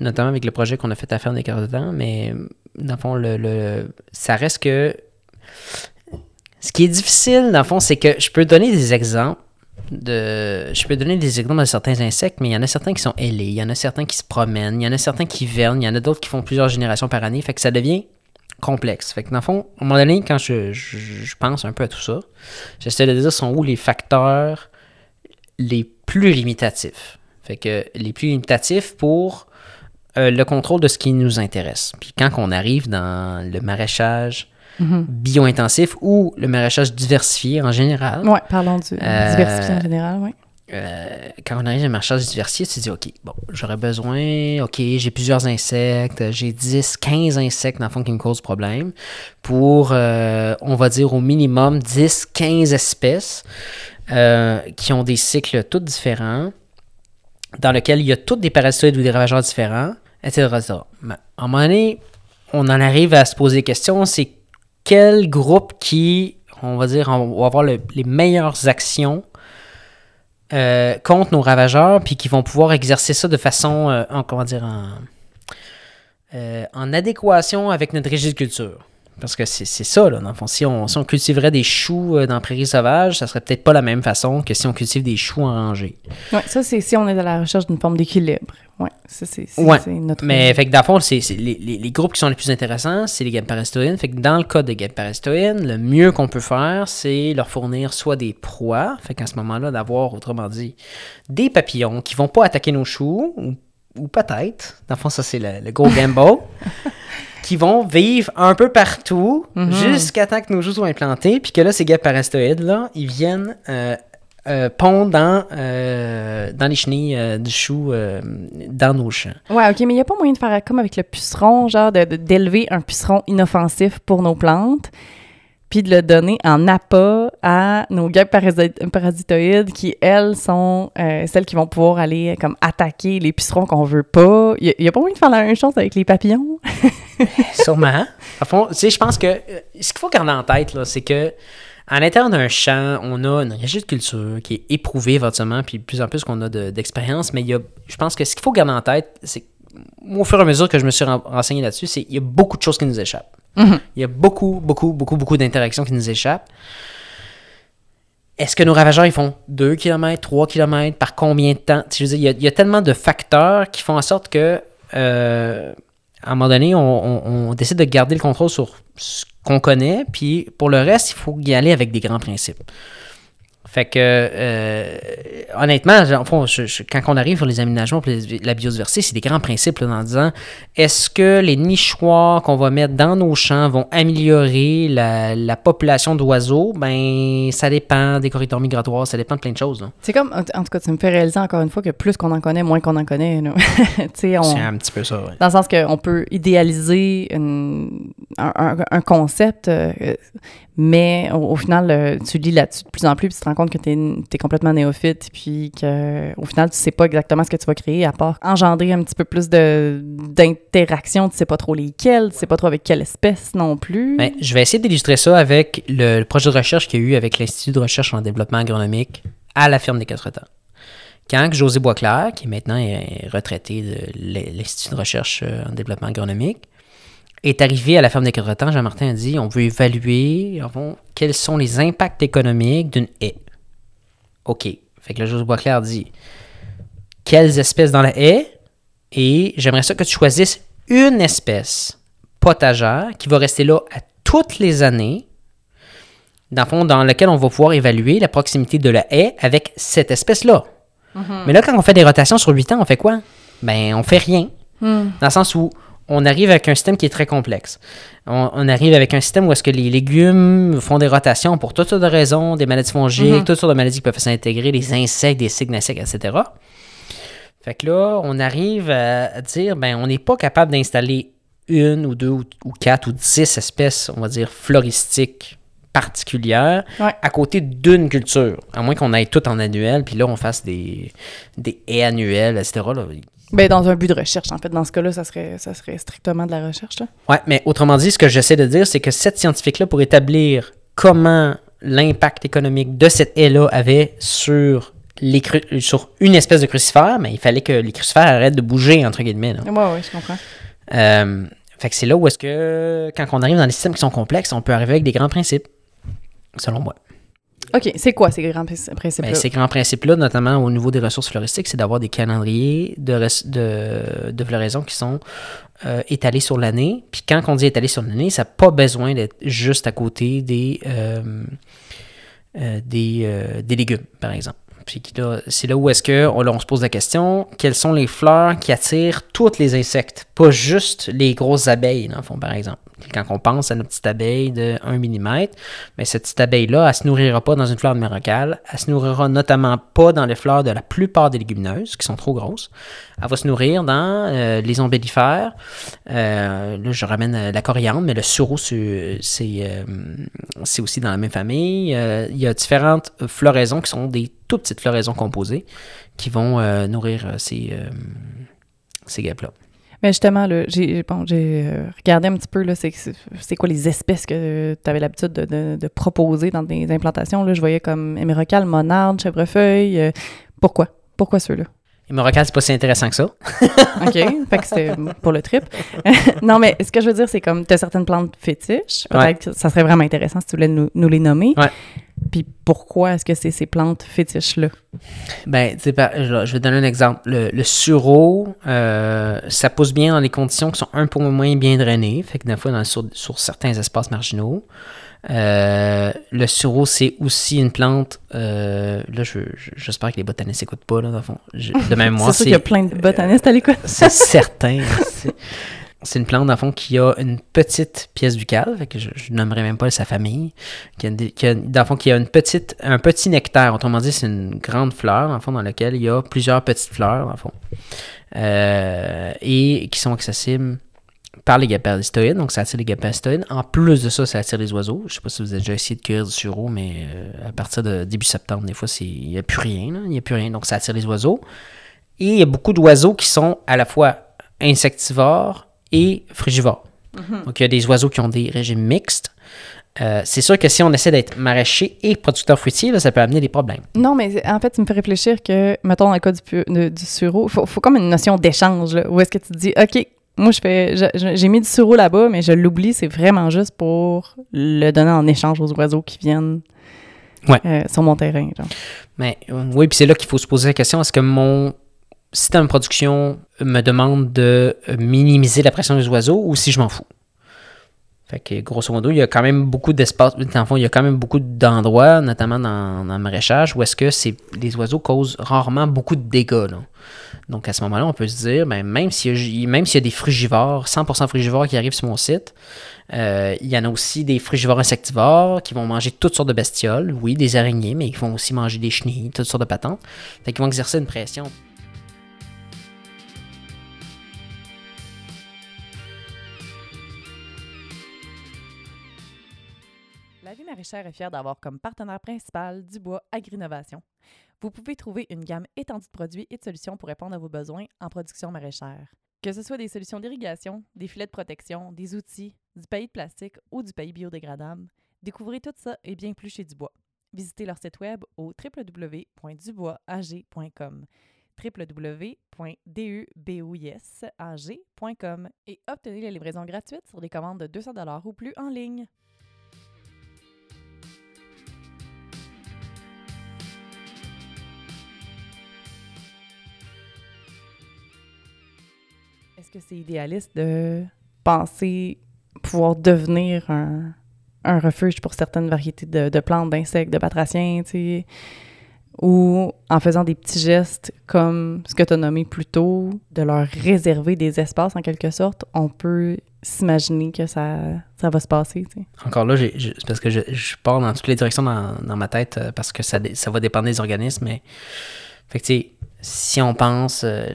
notamment avec le projet qu'on a fait à faire des cartes de temps, mais dans le fond, le, ça reste que. Ce qui est difficile, dans le fond, c'est que je peux donner des exemples. De, je peux donner des exemples de certains insectes, mais il y en a certains qui sont ailés, il y en a certains qui se promènent, il y en a certains qui vernent, il y en a d'autres qui font plusieurs générations par année. Fait que ça devient complexe. Fait que dans le fond, à un moment donné, quand je, pense un peu à tout ça, j'essaie de dire sont où les facteurs les plus limitatifs. Fait que les plus limitatifs pour euh, le contrôle de ce qui nous intéresse. Puis quand on arrive dans le maraîchage mm-hmm. bio-intensif ou le maraîchage diversifié en général. Oui, parlons du euh, diversifié en général, oui. Euh, quand on arrive à un marchage diversifié, tu dis, OK, bon, j'aurais besoin, OK, j'ai plusieurs insectes, j'ai 10, 15 insectes dans le fond qui me causent problème pour, euh, on va dire au minimum 10, 15 espèces euh, qui ont des cycles tous différents, dans lesquels il y a tous des parasitoïdes ou des ravageurs différents, etc. Mais à un moment donné, on en arrive à se poser des questions, c'est quel groupe qui, on va dire, on va avoir les meilleures actions euh, contre nos ravageurs, puis qui vont pouvoir exercer ça de façon, euh, comment dire, euh, en adéquation avec notre régime de culture. Parce que c'est ça, là, dans le fond. Si on, si on cultiverait des choux euh, dans la prairie sauvage, ça serait peut-être pas la même façon que si on cultive des choux en rangée. Ouais, ça, c'est si on est à la recherche d'une forme d'équilibre. Ouais, ça, c'est Ouais, notre. Mais fait que dans le fond, c'est, les, les- les groupes qui sont les plus intéressants, c'est les gameparistoïdes. Fait que dans le cas des gameparistoïdes, le mieux qu'on peut faire, c'est leur fournir soit des proies, fait qu'à ce moment-là, d'avoir, autrement dit, des papillons qui vont pas attaquer nos choux, ou, ou peut-être, dans le fond, ça c'est le, le gros gamble, qui vont vivre un peu partout Mhm. jusqu'à temps que nos choux soient implantés, puis que là, ces gameparistoïdes-là, ils viennent euh, euh, pondre dans, euh, dans les chenilles euh, du chou dans nos champs. Ouais, ok, mais il n'y a pas moyen de faire comme avec le puceron, genre de- de- d'élever un puceron inoffensif pour nos plantes, puis de le donner en appât à nos guêpes parasi- parasitoïdes qui, elles, sont euh, celles qui vont pouvoir aller euh, comme attaquer les pucerons qu'on veut pas. Il n'y a, pas moyen de faire la même chose avec les papillons? Sûrement. À fond, tu sais, je pense que euh, ce qu'il faut garder en tête, là, c'est que à l'intérieur d'un champ, on a une régie de culture qui est éprouvée éventuellement, puis de plus en plus qu'on a de- d'expérience, mais il y a, je pense que ce qu'il faut garder en tête, c'est que, au fur et à mesure que je me suis ren- renseigné là-dessus, c'est qu'il y a beaucoup de choses qui nous échappent. Mhm. Il y a beaucoup, beaucoup, beaucoup, beaucoup d'interactions qui nous échappent. Est-ce que nos ravageurs, ils font 2 km, 3 km, par combien de temps? Je veux dire, il y, a, il y a tellement de facteurs qui font en sorte que, euh, à un moment donné, on, on- on décide de garder le contrôle sur ce qu'on connaît, puis pour le reste, il faut y aller avec des grands principes. Fait que, euh, honnêtement, en fond, je- je- quand on arrive sur les aménagements pour les- la biodiversité, c'est des grands principes là, en disant est-ce que les nichoirs qu'on va mettre dans nos champs vont améliorer la, la population d'oiseaux? Ben, ça dépend des corridors migratoires, ça dépend de plein de choses. C'est comme, en en tout cas, ça me fait réaliser encore une fois que plus qu'on en connaît, moins qu'on en connaît. C'est un petit peu ça, ouais. Dans le sens qu'on peut idéaliser une- un, un- un concept, euh, mais au, au final, euh, tu lis là-dessus de plus en plus, puis tu te rends compte que tu es, complètement néophyte, puis qu'au final, tu sais pas exactement ce que tu vas créer, à part engendrer un petit peu plus d'interaction. Tu sais pas trop lesquelles, tu sais pas trop avec quelle espèce non plus. Ben, je vais essayer d'illustrer ça avec le, projet de recherche qu'il y a eu avec l'Institut de recherche en développement agronomique à la ferme des Quatre Temps. Quand José Boisclair, qui maintenant est retraité de l'Institut de recherche euh, en développement agronomique, est arrivé à la ferme des Quatre Temps, Jean-Martin a dit on veut évaluer quels sont les impacts économiques d'une haie. OK. Fait que là, José Boisclair dit quelles espèces dans la haie? Et j'aimerais ça que tu choisisses une espèce potagère qui va rester là à toutes les années, dans le fond, dans lequel on va pouvoir évaluer la proximité de la haie avec cette espèce-là. Mais là, quand on fait des rotations sur 8 ans, on fait quoi? Ben, on fait rien. Hmm. Dans le sens où on arrive avec un système qui est très complexe. On, on arrive avec un système où est-ce que les légumes font des rotations pour toutes sortes de raisons, des maladies fongiques, Mhm. toutes sortes de maladies qui peuvent s'intégrer, les insectes, des cycles d'insectes, etc. Fait que là, on arrive à, à dire, ben, on n'est pas capable d'installer une ou deux ou, ou quatre ou dix espèces, on va dire, floristiques particulières Ouais. à côté d'une culture. À moins qu'on aille tout en annuel, puis là, on fasse des, des haies annuelles, etc. là. Ben, dans un but de recherche, en fait. Dans ce cas-là, ça serait, ça serait strictement de la recherche. Là. Ouais, mais autrement dit, ce que j'essaie de dire, c'est que cette scientifique-là, pour établir comment l'impact économique de cette haie-là avait sur, les cru- sur une espèce de crucifère, mais il fallait que les crucifères arrêtent de bouger, entre guillemets. là. Ouais, ouais, je comprends. Euh, fait que c'est là où est-ce que, quand on arrive dans des systèmes qui sont complexes, on peut arriver avec des grands principes, selon moi. OK, c'est quoi ces grands princi- Ben, principes-là? ces grands principes-là, notamment au niveau des ressources floristiques, c'est d'avoir des calendriers de, de, de floraison qui sont euh, étalés sur l'année. Puis quand on dit étalés sur l'année, ça n'a pas besoin d'être juste à côté des, euh, euh, des, des légumes, par exemple. Puis c'est là où est-ce que on, on se pose la question, quelles sont les fleurs qui attirent tous les insectes, pas juste les grosses abeilles, dans le fond, par exemple. Quand on pense à notre petite abeille de 1 mm, mais cette petite abeille-là, elle ne se nourrira pas dans une fleur de mérocale. Elle se nourrira notamment pas dans les fleurs de la plupart des légumineuses, qui sont trop grosses. Elle va se nourrir dans euh, les ombellifères. Euh, là, je ramène euh, la coriandre, mais le sureau, c'est aussi dans la même famille. Il y a différentes floraisons qui sont des tout petites floraisons composées qui vont nourrir ces, ces guêpes-là. Mais justement, j'ai bon, euh, regardé un petit peu, c'est quoi les espèces que tu avais l'habitude de, proposer dans des implantations. Je voyais comme émerocale, monarde, chèvrefeuille. euh, pourquoi? Pourquoi ceux-là? Hémorrocal, c'est pas si intéressant que ça. OK, fait que c'est pour le trip. non, mais ce que je veux dire, c'est comme, tu as certaines plantes fétiches. Peut-être que ça serait vraiment intéressant si tu voulais nous, nous les nommer. Ouais. Puis pourquoi est-ce que c'est ces plantes fétiches-là? Ben, tu je vais donner un exemple. Le, le sureau, euh, ça pousse bien dans les conditions qui sont un peu moins bien drainées. Fait que des fois, dans, sur, sur certains espaces marginaux. Euh, le sureau, c'est aussi une plante. euh, là, je- je- j'espère que les botanistes n'écoutent pas, là, dans le fond. Je- de même, moi, c'est sûr qu'il y a plein de botanistes à l'écoute. c'est certain. C'est- une plante, dans le fond, qui a une petite pièce buccale, fait que je, je nommerai même pas sa famille, qui a, une- qui a- dans le fond, qui a une petite, un petit nectaire. Autrement dit, c'est une grande fleur, dans le fond, dans laquelle il y a plusieurs petites fleurs, dans le fond, Euh, et qui sont accessibles par les gaparistoïdes, donc ça attire les gaparistoïdes. En plus de ça, ça attire les oiseaux. Je sais pas si vous avez déjà essayé de cueillir du sureau, mais euh, à partir de début septembre, des fois, il n'y a plus rien. Il n'y a plus rien, donc ça attire les oiseaux. Et il y a beaucoup d'oiseaux qui sont à la fois insectivores et frugivores. Donc, il y a des oiseaux qui ont des régimes mixtes. Euh, c'est sûr que si on essaie d'être maraîcher et producteur fruitier, là, ça peut amener des problèmes. Non, mais en fait, tu me fais réfléchir que, mettons, dans le cas du, du sureau, il faut, faut comme une notion d'échange, où est-ce que tu te dis, OK, moi, je fais, j'ai mis du sureau là-bas, mais je l'oublie, c'est vraiment juste pour le donner en échange aux oiseaux qui viennent Ouais. euh, sur mon terrain. Genre. Mais euh, oui, puis c'est là qu'il faut se poser la question est-ce que mon système de production me demande de euh, minimiser la pression des oiseaux ou si je m'en fous? Fait que grosso modo, il y a quand même beaucoup d'espace. Dans fond, il y a quand même beaucoup d'endroits, notamment dans, dans le maraîchage, où est-ce que c'est, les oiseaux causent rarement beaucoup de dégâts. là. Donc à ce moment-là, on peut se dire, ben, même s'il y, a, même s'il y a des frugivores, 100% frugivores qui arrivent sur mon site, euh, il y en a aussi des frugivores insectivores qui vont manger toutes sortes de bestioles. Oui, des araignées, mais ils vont aussi manger des chenilles, toutes sortes de patentes. Fait qu'ils vont exercer une pression. La vie maraîchère est fière d'avoir comme partenaire principal Dubois Agrinovation. Vous pouvez trouver une gamme étendue de produits et de solutions pour répondre à vos besoins en production maraîchère. Que ce soit des solutions d'irrigation, des filets de protection, des outils, du paillis de plastique ou du paillis biodégradable, découvrez tout ça et bien plus chez Dubois. Visitez leur site web au www.duboisag.com www.duboisag.com et obtenez la livraison gratuite sur des commandes de 200 ou plus en ligne. Que c'est idéaliste de penser pouvoir devenir un, refuge pour certaines variétés de, plantes, d'insectes, de batraciens, tu sais, ou en faisant des petits gestes comme ce que tu as nommé plus tôt, de leur réserver des espaces en quelque sorte, on peut s'imaginer que ça, ça va se passer, tu sais. Encore là, parce que je, je pars dans toutes les directions dans, ma tête euh, parce que ça, ça va dépendre des organismes. Mais, fait que, si on pense, euh,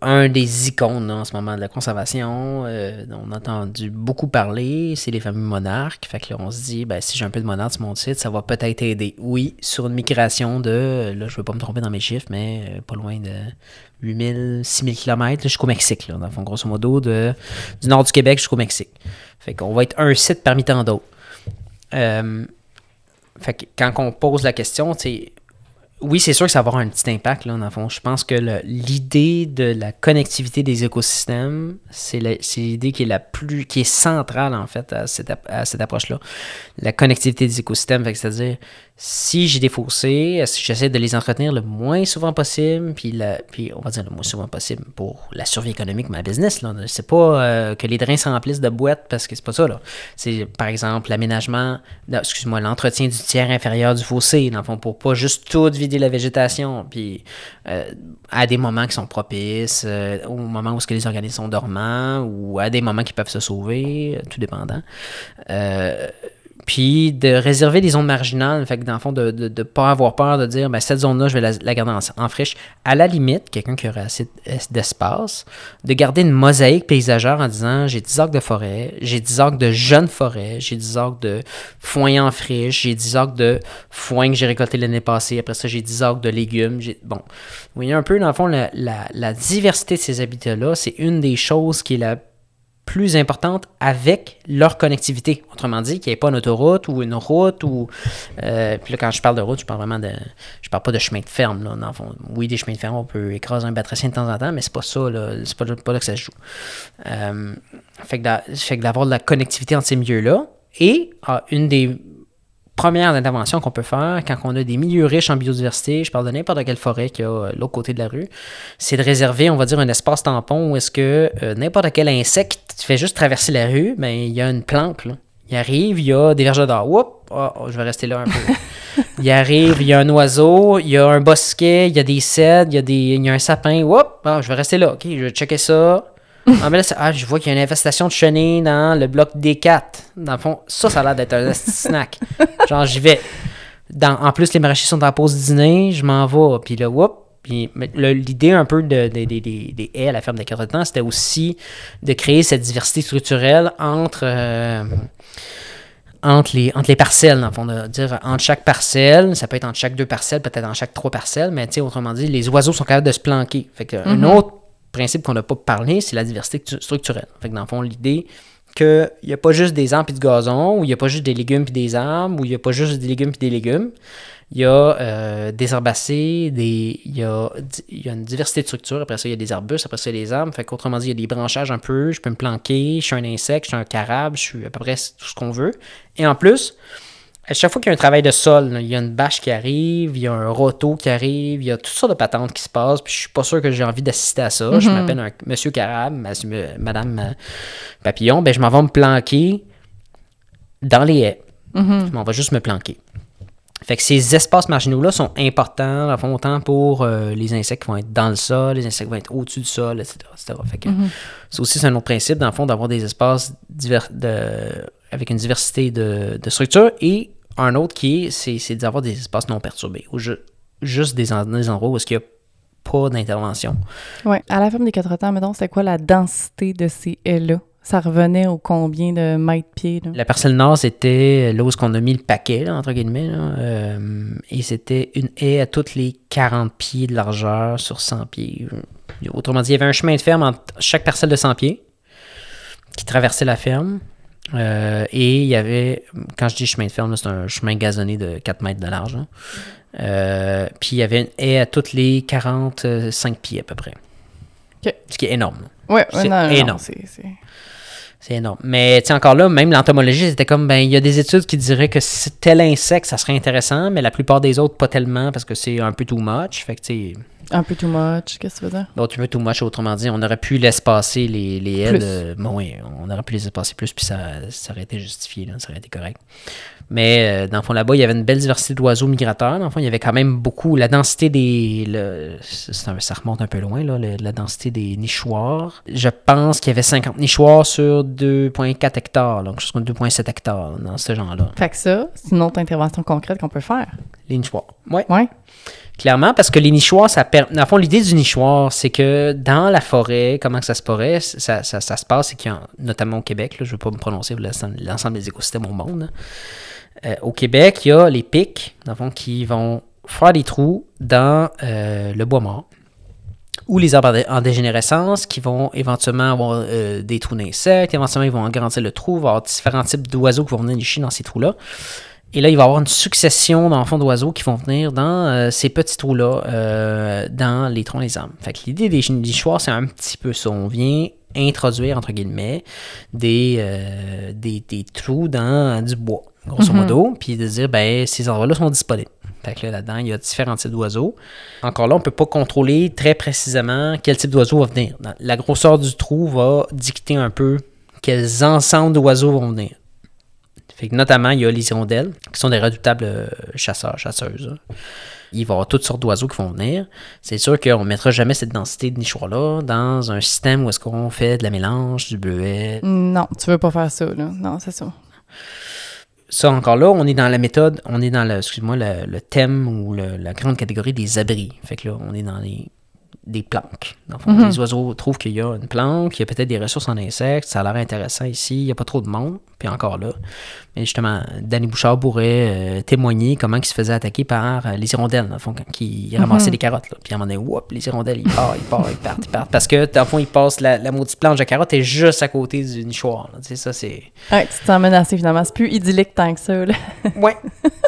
un des icônes là, en ce moment de la conservation, euh, on a entendu beaucoup parler, c'est les fameux monarques. Fait que là, on se dit, ben, si j'ai un peu de monarques sur mon site, ça va peut-être aider. Oui, sur une migration de, là, je veux pas me tromper dans mes chiffres, mais euh, pas loin de 8000, 6000 km jusqu'au Mexique, là, dans le fond, grosso modo, de, du nord du Québec jusqu'au Mexique. Fait qu'on va être un site parmi tant d'autres. Fait que quand on pose la question, tu sais, oui, c'est sûr que ça va avoir un petit impact, là, dans le fond. Je pense que l'idée de la connectivité des écosystèmes, c'est l'idée qui est la plus, qui est centrale, en fait, à cette, à cette approche-là. La connectivité des écosystèmes, c'est-à-dire, si j'ai des fossés, j'essaie de les entretenir le moins souvent possible, puis, puis on va dire le moins souvent possible pour la survie économique de ma business, là. C'est pas euh, que les drains s'emplissent de boîtes parce que c'est pas ça, là. C'est, par exemple, l'aménagement, excuse-moi, l'entretien du tiers inférieur du fossé, dans le fond, pour pas juste tout vider la végétation, puis euh, à des moments qui sont propices, euh, au moment où ce que les organismes sont dormants, ou à des moments qui peuvent se sauver, tout dépendant. Euh, puis de réserver des zones marginales, fait que dans le fond, de ne pas avoir peur de dire, ben, cette zone-là, je vais la, garder en, en friche. À la limite, quelqu'un qui aurait assez d'espace, de garder une mosaïque paysagère en disant, j'ai 10 arcs de forêt, j'ai 10 arcs de jeunes forêts, j'ai 10 arcs de foin en friche, j'ai 10 arcs de foin que j'ai récolté l'année passée, après ça, j'ai 10 arcs de légumes. Bon, vous voyez un peu, dans le fond, la, la, la diversité de ces habitats-là, c'est une des choses qui est la plus importante avec leur connectivité. Autrement dit, qu'il n'y ait pas une autoroute ou une route ou. Euh, puis là, quand je parle de route, je parle vraiment de. Je parle pas de chemin de ferme. Là, fond. Oui, des chemins de ferme, on peut écraser un batracien de temps en temps, mais c'est pas ça. Là, c'est pas, là que ça se joue. Euh, fait que d'avoir de la connectivité entre ces milieux-là. Et ah, une des première intervention qu'on peut faire quand on a des milieux riches en biodiversité, je parle de n'importe quelle forêt qui a euh, l'autre côté de la rue, c'est de réserver, on va dire, un espace tampon où est-ce que euh, n'importe quel insecte qui fait juste traverser la rue, ben il y a une plante, là. Il arrive, il y a des verges d'or. Oups, oh, oh, je vais rester là un peu. il arrive, il y a un oiseau, il y a un bosquet, il y a des cèdres, il y a, des, il y a un sapin. Oups, oh, je vais rester là. OK, je vais checker ça. Ah, mais là, ah, je vois qu'il y a une infestation de chenilles dans le bloc D4. Dans le fond, ça, ça a l'air d'être un snack. Genre, j'y vais. Dans, en plus, les maraîchers sont en pause dîner, je m'en vais. Puis là, whoop, puis l'idée un peu de, des haies à la ferme des quatre temps, c'était aussi de créer cette diversité structurelle entre, euh, entre, les, entre les parcelles, dans le fond, de dire entre chaque parcelle, ça peut être entre chaque deux parcelles, peut-être entre chaque trois parcelles, mais autrement dit, les oiseaux sont capables de se planquer. Fait que mm autre principe qu'on n'a pas parlé, c'est la diversité structurelle. Fait que dans le fond, l'idée qu'il n'y a pas juste des arbres et du gazon, ou il n'y a pas juste des légumes et des arbres, ou il n'y a pas juste des légumes et des légumes. Il y a euh, des herbacées, des, il, y a, il y a une diversité de structures. Après ça, il y a des arbustes, après ça, il y a des arbres. Fait qu'autrement dit, il y a des branchages un peu. Je peux me planquer, je suis un insecte, je suis un carabe, je suis à peu près tout ce qu'on veut. Et en plus, à chaque fois qu'il y a un travail de sol, il y a une bâche qui arrive, il y a un roto qui arrive, il y a toutes sortes de patentes qui se passent, puis je suis pas sûr que j'ai envie d'assister à ça. Je mhm. m'appelle un monsieur Carab, madame euh, Papillon, ben je m'en vais me planquer dans les haies. Mhm. Je m'en vais juste me planquer. Fait que ces espaces marginaux-là sont importants, à fond, autant pour euh, les insectes qui vont être dans le sol, les insectes qui vont être au-dessus du sol, etc. Fait que mhm. c'est aussi un autre principe, dans le fond, d'avoir des espaces divers, de, avec une diversité de, de structures et un autre qui est, c'est, d'avoir des espaces non perturbés, ou juste des, endroits où est-ce qu'il n'y a pas d'intervention. Oui, à la ferme des quatre temps, mettons, c'était quoi la densité de ces haies-là? Ça revenait au combien de mètres pieds? La parcelle nord, c'était là où on a mis le paquet, entre guillemets. Euh, et c'était une haie à toutes les 40 pieds de largeur sur 100 pieds. Autrement dit, il y avait un chemin de ferme entre chaque parcelle de 100 pieds qui traversait la ferme. Euh, et il y avait, quand je dis chemin de ferme, c'est un chemin gazonné de 4 mètres de large. Euh, puis il y avait une haie à toutes les 45 pieds à peu près. Ce qui est énorme. Oui, c'est énorme. C'est énorme. Mais encore là, même l'entomologie, c'était comme, ben, il y a des études qui diraient que tel insecte, ça serait intéressant, mais la plupart des autres, pas tellement, parce que c'est un peu too much. Fait que, tu un peu too much, qu'est-ce que tu veux dire? Donc, un peu too much, autrement dit, on aurait pu laisser passer les, les ailes. bon, oui, on aurait pu laisser passer plus, puis ça, ça aurait été justifié, là, ça aurait été correct. Mais euh, dans le fond, là-bas, il y avait une belle diversité d'oiseaux migrateurs. Dans le fond, il y avait quand même beaucoup. La densité des. Le, ça remonte un peu loin, là, la densité des nichoirs. Je pense qu'il y avait 50 nichoirs sur 2,4 hectares, donc comme 2,7 hectares dans ce genre-là. Fait que ça, c'est une autre intervention concrète qu'on peut faire. Les nichoirs. Oui. Ouais. Clairement, parce que les nichoirs, ça permet. Dans le fond, l'idée du nichoir, c'est que dans la forêt, comment ça se pourrait, ça, ça, se passe, c'est qu'il a, notamment au Québec, là, je ne veux pas me prononcer l'ensemble des écosystèmes au monde. Euh, au Québec, il y a les pics, dans le fond, qui vont faire des trous dans euh, le bois mort ou les arbres en dégénérescence qui vont éventuellement avoir euh, des trous d'insectes, éventuellement ils vont agrandir le trou, avoir différents types d'oiseaux qui vont venir nicher dans ces trous-là. Et là, il va y avoir une succession d'enfants d'oiseaux qui vont venir dans ces petits trous-là, dans les troncs des arbres. Fait que l'idée des nichoirs, c'est un petit peu ça. On vient introduire, entre guillemets, des, des, des trous dans du bois grosso mhm. modo, puis de dire, ben, ces endroits-là sont disponibles. Fait que là, là-dedans, il y a différents types d'oiseaux. Encore là, on ne peut pas contrôler très précisément quel type d'oiseau va venir. La grosseur du trou va dicter un peu quels ensembles d'oiseaux vont venir. Fait que notamment, il y a les hirondelles, qui sont des redoutables euh, chasseurs, chasseuses. Il va y avoir toutes sortes d'oiseaux qui vont venir. C'est sûr qu'on ne mettra jamais cette densité de nichoirs-là dans un système où est-ce qu'on fait de la mélange, du bleuet. Non, tu veux pas faire ça, là. Non, c'est ça ça encore là, on est dans la méthode, on est dans le, excuse-moi, le, thème ou la grande catégorie des abris. Fait que là, on est dans les, des planques. Mhm. Les oiseaux trouvent qu'il y a une planque, qu'il y a peut-être des ressources en insectes, ça a l'air intéressant ici, il n'y a pas trop de monde. Puis encore là. Mais justement, Danny Bouchard pourrait euh, témoigner comment il se faisait attaquer par euh, les hirondelles, dans le fond, quand il ramassait Mhm. des carottes. Là. Puis à un moment donné, whoop, les hirondelles, ils partent, ils partent, ils partent, ils partent. Parce que, dans le fond, ils passent la, la maudite planche de carottes est juste à côté du nichoir. Tu sais, ça, c'est. Ouais, tu te sens menacé finalement. C'est plus idyllique tant que ça. Là. Ouais.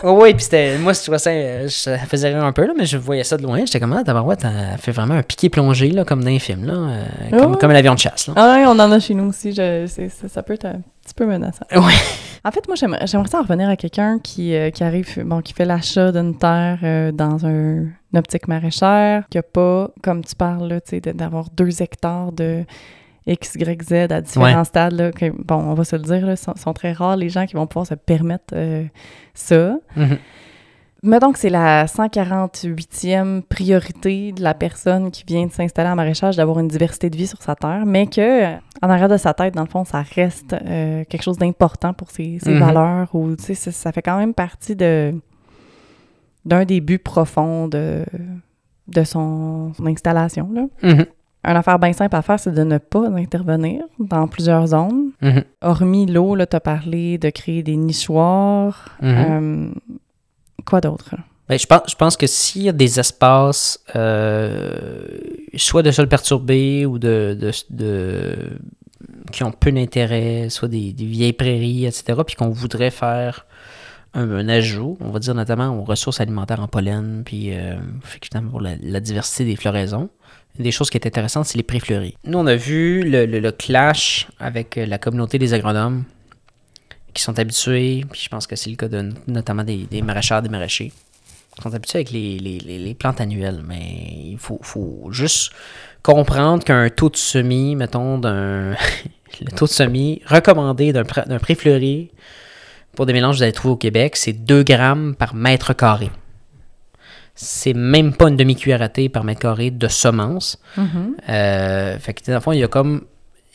ouais, ouais, puis c'était. Moi, je trouvais ça. euh, Ça faisait rire un peu, là, mais je voyais ça de loin. J'étais comme, ah, tabarouette, elle fait vraiment un piqué plongé, là, comme dans les films, là. euh, comme, Ouais. comme un avion de chasse, là. Ah ouais, on en a chez nous aussi. Je, ça, peut être peu menaçant. Ouais. En fait, moi, j'aimerais, j'aimerais ça en revenir à quelqu'un qui, euh, qui arrive, bon, qui fait l'achat d'une terre euh, dans un, une optique maraîchère, qui a pas, comme tu parles, là, tu sais, d'avoir deux hectares de X, Y, Z à différents Ouais. stades. Là, que, bon, on va se le dire, là, sont, sont très rares les gens qui vont pouvoir se permettre euh, ça. Mhm. Mettons que c'est la 148e priorité de la personne qui vient de s'installer en maraîchage d'avoir une diversité de vie sur sa terre, mais que en arrière de sa tête, dans le fond, ça reste euh, quelque chose d'important pour ses, ses Mhm. valeurs ou tu sais, ça, ça fait quand même partie de d'un des buts profonds de, de son, son installation. Là. Mhm. Une affaire bien simple à faire, c'est de ne pas intervenir dans plusieurs zones. Mhm. Hormis l'eau, là, tu as parlé de créer des nichoirs. Euh, quoi d'autre? Ben, je, pense, que s'il y a des espaces, euh, soit de sol perturbé ou de, qui ont peu d'intérêt, soit des, vieilles prairies, etc., puis qu'on voudrait faire un, ajout, on va dire notamment aux ressources alimentaires en pollen, puis euh, pour la, diversité des floraisons. Des choses qui est intéressante, c'est les pré-fleuris. Nous, on a vu le clash avec euh, la communauté des agronomes qui sont habitués, puis je pense que c'est le cas de notamment des, des des maraîchers, qui sont habitués avec les, les- les- les plantes annuelles, mais il faut, faut juste comprendre qu'un taux de semis, mettons, d'un le taux de semis recommandé d'un pré- d'un pré-fleuri pour des mélanges que vous allez trouver au Québec, c'est 2 grammes par mètre carré. C'est même pas une demi-cuillère à thé par mètre carré de semences. Mhm. Euh, fait que, dans le fond, il y a comme.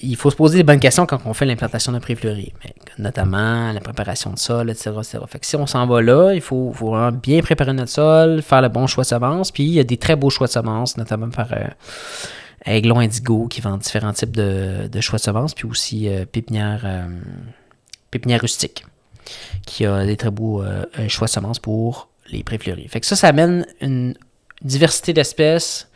Il faut se poser des bonnes questions quand on fait l'implantation d'un pré fleuri, mais notamment la préparation de sol, etc. Fait que si on s'en va là, il faut, vraiment bien préparer notre sol, faire le bon choix de semences, puis il y a des très beaux choix de semences, notamment par euh, Aiglon Indigo qui vend différents types de, de choix de semences, puis aussi euh, Pépinière, euh, Pépinière Rustique qui a des très beaux euh, choix de semences pour les pré-fleuris. Fait que ça, ça amène une diversité d'espèces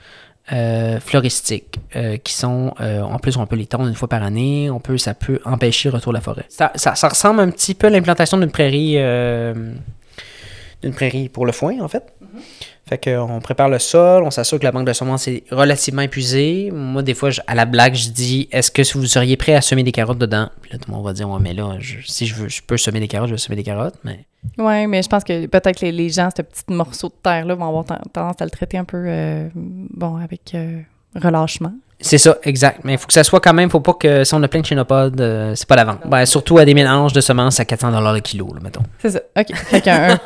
euh, floristiques euh, qui sont, euh, en plus, on peut les tondre une fois par année, on peut, ça peut empêcher le retour de la forêt. Ça, ça- ressemble un petit peu à l'implantation d'une prairie, d'une prairie pour le foin, en fait. Fait qu'on prépare le sol, on s'assure que la banque de semences est relativement épuisée. Moi, des fois, à la blague, je dis Est-ce que vous seriez prêt à semer des carottes dedans? Puis là, tout le monde va dire Ouais, mais là, si je veux, je peux semer des carottes, je vais semer des carottes. Mais Oui, mais je pense que peut-être que les, les gens, ce petit morceau de terre-là, vont avoir ten- tendance à le traiter un peu, euh, bon, avec euh, relâchement. C'est ça, exact. Mais il faut que ça soit quand même, faut pas que si on a plein de chénopodes, euh, c'est pas la vente. Ben, surtout à des mélanges de semences à 400 le kilo, là, mettons. C'est ça. OK. Fait qu'un-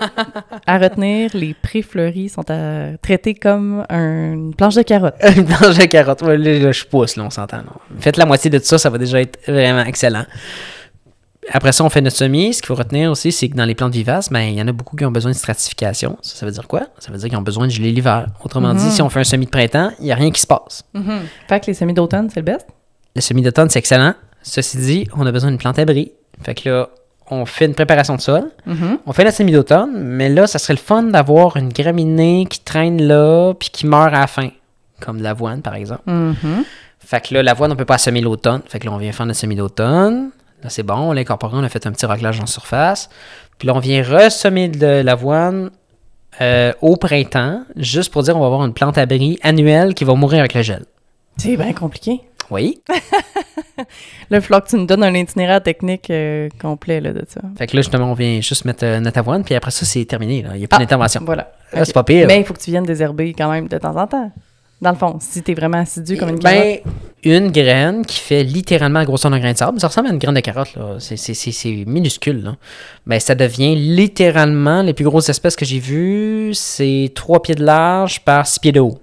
à retenir, les pré-fleuris sont à traiter comme un- une planche de carottes. Une planche de carottes. Ouais, là, je pousse, là, on s'entend. Faites la moitié de tout ça, ça va déjà être vraiment excellent. Après ça, on fait notre semis. Ce qu'il faut retenir aussi, c'est que dans les plantes vivaces, ben, il y en a beaucoup qui ont besoin de stratification. Ça, ça veut dire quoi? Ça veut dire qu'ils ont besoin de geler l'hiver. Autrement dit, Mhm. si on fait un semis de printemps, il n'y a rien qui se passe. Fait que les semis d'automne, c'est le best? Le semis d'automne, c'est excellent. Ceci dit, on a besoin d'une plante abri. Fait que là, on fait une préparation de sol. Mhm. On fait la semis d'automne, mais là, ça serait le fun d'avoir une graminée qui traîne là puis qui meurt à la fin. Comme de l'avoine, par exemple. Fait que là, l'avoine, on peut pas semer l'automne. Fait que là, on vient faire notre semis d'automne. Là, c'est bon, on l'a incorporé, on a fait un petit raclage en surface. Puis là, on vient ressemer de l'avoine euh, au printemps, juste pour dire on va avoir une plante abri annuelle qui va mourir avec le gel. C'est bien compliqué. Oui. Là, il que tu nous donnes un itinéraire technique euh, complet là, de ça. Fait que là, justement, on vient juste mettre euh, notre avoine, puis après ça, c'est terminé. là. Il n'y a plus Ah, d'intervention. Voilà. C'est pas pire. Mais il faut que tu viennes désherber quand même de temps en temps. Dans le fond, si t'es vraiment assidu comme une carotte. Une graine qui fait littéralement la grosseur d'un grain de sable, ça ressemble à une graine de carotte, là. C'est, c'est, c'est, c'est minuscule, là. Ben, ça devient littéralement, les plus grosses espèces que j'ai vues, c'est 3 pieds de large par 6 pieds de haut.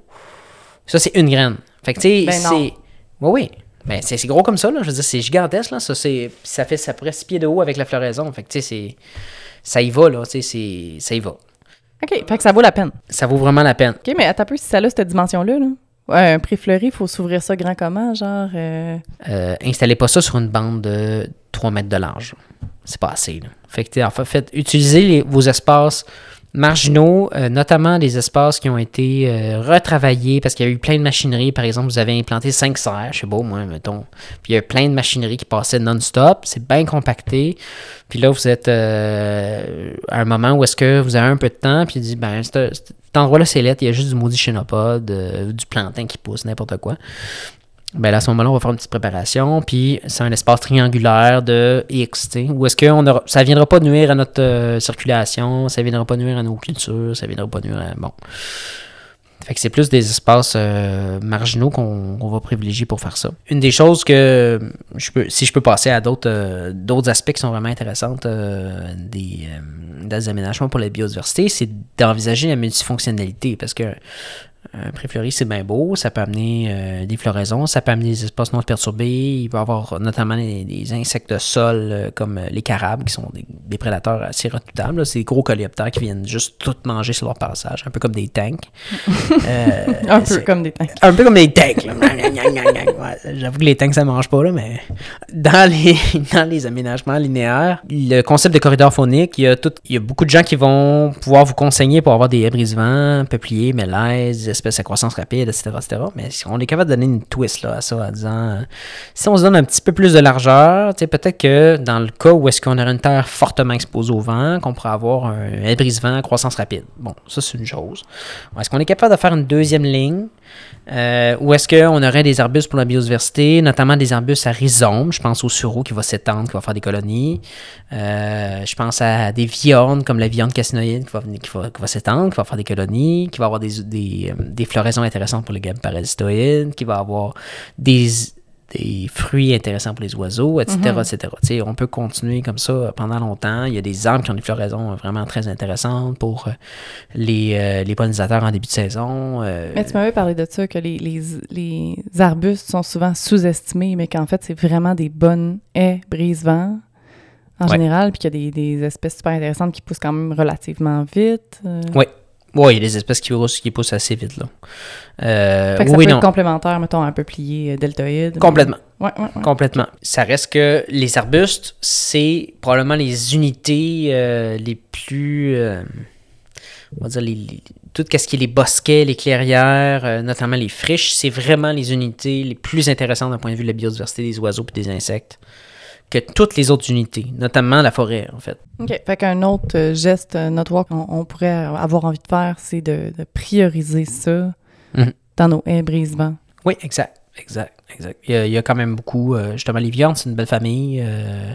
Ça, c'est une graine. Fait que, tu sais, Ben c'est. Oui, oui. Ben, c'est, c'est gros comme ça, là. Je veux dire, c'est gigantesque, là. Ça, c'est, ça fait ça pourrait 6 pieds de haut avec la floraison. Fait que, tu sais, c'est. Ça y va, là. Tu sais, c'est, ça y va. OK, fait que ça vaut la peine. Ça vaut vraiment la peine. OK, mais attends un peu, si ça a cette dimension-là, là. Ouais, un pré-fleuri, il faut s'ouvrir ça grand comment, genre... euh, Euh, installez pas ça sur une bande de 3 mètres de large. c'est pas assez. Là. Fait que, en fait, utilisez vos espaces marginaux, euh, notamment des espaces qui ont été euh, retravaillés parce qu'il y a eu plein de machinerie. Par exemple, vous avez implanté 5 serres, je sais pas, moi, mettons. Puis il y a plein de machinerie qui passaient non-stop. C'est bien compacté. Puis là, vous êtes à un moment où est-ce que vous avez un peu de temps, puis il dit, ben, cet, endroit-là, c'est lettre, il y a juste du maudit chénopode, du plantain qui pousse, n'importe quoi. Ben à ce moment-là, on va faire une petite préparation, puis c'est un espace triangulaire de X, où est-ce que ça ne viendra pas nuire à notre euh, circulation, ça ne viendra pas nuire à nos cultures, ça ne viendra pas nuire à... Bon. Fait que c'est plus des espaces euh, marginaux qu'on va privilégier pour faire ça. Une des choses que si je peux passer à d'autres euh, aspects qui sont vraiment intéressants des, des aménagements pour la biodiversité, c'est d'envisager la multifonctionnalité parce que un préfleuri, c'est bien beau. Ça peut amener euh, des floraisons, ça peut amener des espaces non perturbés. Il peut y avoir notamment des, insectes de sol euh, comme euh, les carabes, qui sont des, prédateurs assez redoutables. C'est des gros coléoptères qui viennent juste tout manger sur leur passage, un peu comme des tanks. un peu comme des tanks. Un peu comme des tanks. J'avoue que les tanks, ça ne mange pas, là, mais dans les, dans les aménagements linéaires, le concept de corridor phonique, il y, a tout, il y a beaucoup de gens qui vont pouvoir vous conseiller pour avoir des brise-vents, peupliers, mélèzes, espèces à croissance rapide, etc., etc. Mais on est capable de donner une twist là, à ça, en disant euh, si on se donne un petit peu plus de largeur, peut-être que dans le cas où est-ce qu'on aurait une terre fortement exposée au vent, qu'on pourrait avoir un brise-vent à croissance rapide. Bon, ça c'est une chose. Est-ce qu'on est capable de faire une deuxième ligne euh, ou est-ce qu'on aurait des arbustes pour la biodiversité, notamment des arbustes à rhizome? Je pense au sureau qui va s'étendre, qui va faire des colonies. Euh, je pense à des viandes comme la viande cassinoïde qui va, qui va, qui va s'étendre, qui va faire des colonies, qui va avoir des, des, euh, des floraisons intéressantes pour les gammes parasitoïdes, qui va avoir des, des fruits intéressants pour les oiseaux, etc. Mhm. etc. on peut continuer comme ça pendant longtemps. Il y a des arbres qui ont des floraisons vraiment très intéressantes pour euh, les, euh, les pollinisateurs en début de saison. Euh. Mais tu m'avais parlé de ça, que les, les, les arbustes sont souvent sous-estimés, mais qu'en fait, c'est vraiment des bonnes haies brise-vent en général, puis qu'il y a des, des, espèces super intéressantes qui poussent quand même relativement vite. Oui, oui, il y a des espèces qui poussent, qui poussent assez vite. Là. Euh, fait que ça oui, peut être complémentaire, mettons, un peuplier euh, deltoïde. Complètement. Ouais, ouais, Complètement. Ça reste que les arbustes, c'est probablement les unités euh, les plus. Euh, on va dire les, tout ce qui est les bosquets, les clairières, notamment les friches, c'est vraiment les unités les plus intéressantes d'un point de vue de la biodiversité des oiseaux et des insectes que toutes les autres unités, notamment la forêt, en fait. OK. Fait qu'un autre euh, geste notoire qu'on pourrait avoir envie de faire, c'est de, prioriser ça mhm. dans nos haies brise Oui, exact. Exact, exact. Il y, a, quand même beaucoup. Euh, justement, les viandes, c'est une belle famille. Euh,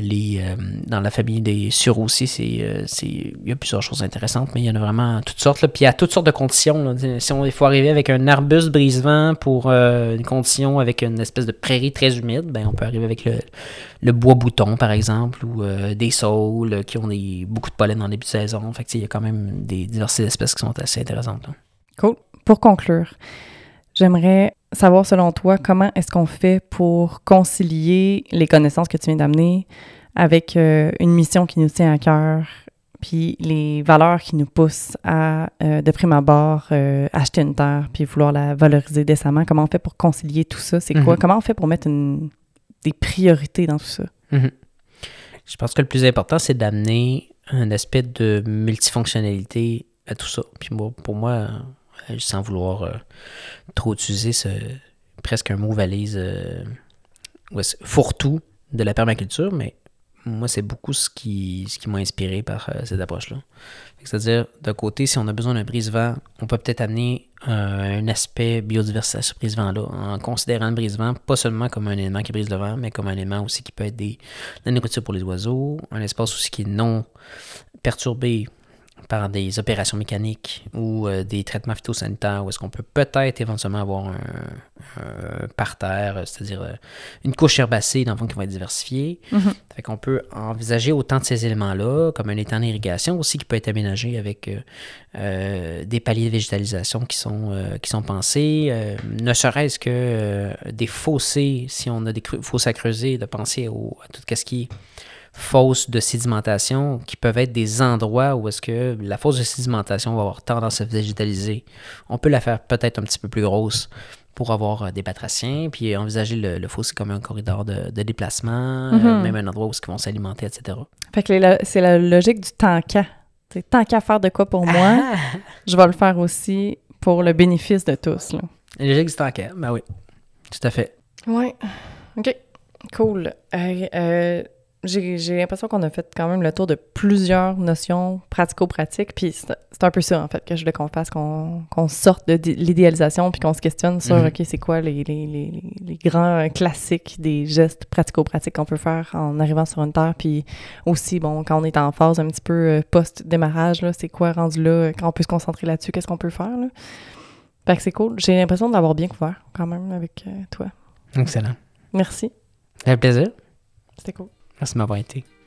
les, euh, dans la famille des sureaux aussi, c'est, c'est, il y a plusieurs choses intéressantes, mais il y en a vraiment toutes sortes. Là. Puis il y a toutes sortes de conditions. Si on, il faut arriver avec un arbuste brise-vent pour euh, une condition avec une espèce de prairie très humide, ben, on peut arriver avec le, le bois bouton, par exemple, ou des saules qui ont des, beaucoup de pollen en début de saison. Fait il y a quand même des diversités d'espèces qui sont assez intéressantes. Cool. Pour conclure, J'aimerais savoir, selon toi, comment est-ce qu'on fait pour concilier les connaissances que tu viens d'amener avec euh, une mission qui nous tient à cœur, puis les valeurs qui nous poussent à, euh, de prime abord, euh, acheter une terre, puis vouloir la valoriser décemment? Comment on fait pour concilier tout ça? C'est quoi? Mhm. Comment on fait pour mettre des priorités dans tout ça? Mhm. Je pense que le plus important, c'est d'amener un aspect de multifonctionnalité à tout ça. Puis moi, pour moi, sans vouloir euh, trop utiliser ce, presque un mot valise euh, fourre-tout de la permaculture, mais moi, c'est beaucoup ce qui, ce qui m'a inspiré par cette approche-là. C'est-à-dire, d'un côté, si on a besoin d'un brise-vent, on peut peut-être amener un aspect biodiversité à ce brise-vent-là, en considérant le brise-vent pas seulement comme un élément qui brise le vent, mais comme un élément aussi qui peut être des, la nourriture pour les oiseaux, un espace aussi qui est non perturbé par des opérations mécaniques ou euh, des traitements phytosanitaires, où est-ce qu'on peut peut-être éventuellement avoir un, parterre, c'est-à-dire euh, une couche herbacée dans le fond qui va être diversifiée. Fait qu'on peut envisager autant de ces éléments-là, comme un étang d'irrigation aussi qui peut être aménagé avec euh, des paliers de végétalisation qui sont, qui sont pensés, ne serait-ce que des fossés, si on a des fossés à creuser, de penser au, à tout ce qui est fosses de sédimentation qui peuvent être des endroits où est-ce que la fosse de sédimentation va avoir tendance à végétaliser. On peut la faire peut-être un petit peu plus grosse pour avoir euh, des batraciens, puis envisager le, le fossé comme un corridor de, de déplacement, Mhm. euh, même un endroit où ils vont s'alimenter, etc. Fait que c'est la logique du tant qu'à. Tant qu'à faire de quoi pour moi, Ah! je vais le faire aussi pour le bénéfice de tous. Là. Logique du qu'à, ben oui, tout à fait. Ouais. OK. Cool. Euh, euh, j'ai l'impression qu'on a fait quand même le tour de plusieurs notions pratico-pratiques. Puis c'est un peu ça, en fait, que je voulais qu'on fasse, qu'on sorte de l'idéalisation puis qu'on se questionne sur, Mhm. OK, c'est quoi les, les, les, les grands euh, classiques des gestes pratico-pratiques qu'on peut faire en arrivant sur une terre. Puis aussi, bon, quand on est en phase un petit peu euh, post-démarrage, là, c'est quoi rendu là, euh, quand on peut se concentrer là-dessus, qu'est-ce qu'on peut faire, là? Fait que c'est cool. J'ai l'impression d'avoir bien couvert, quand même, avec toi. Excellent. Merci. Ça fait plaisir. C'était cool. Merci de m'avoir.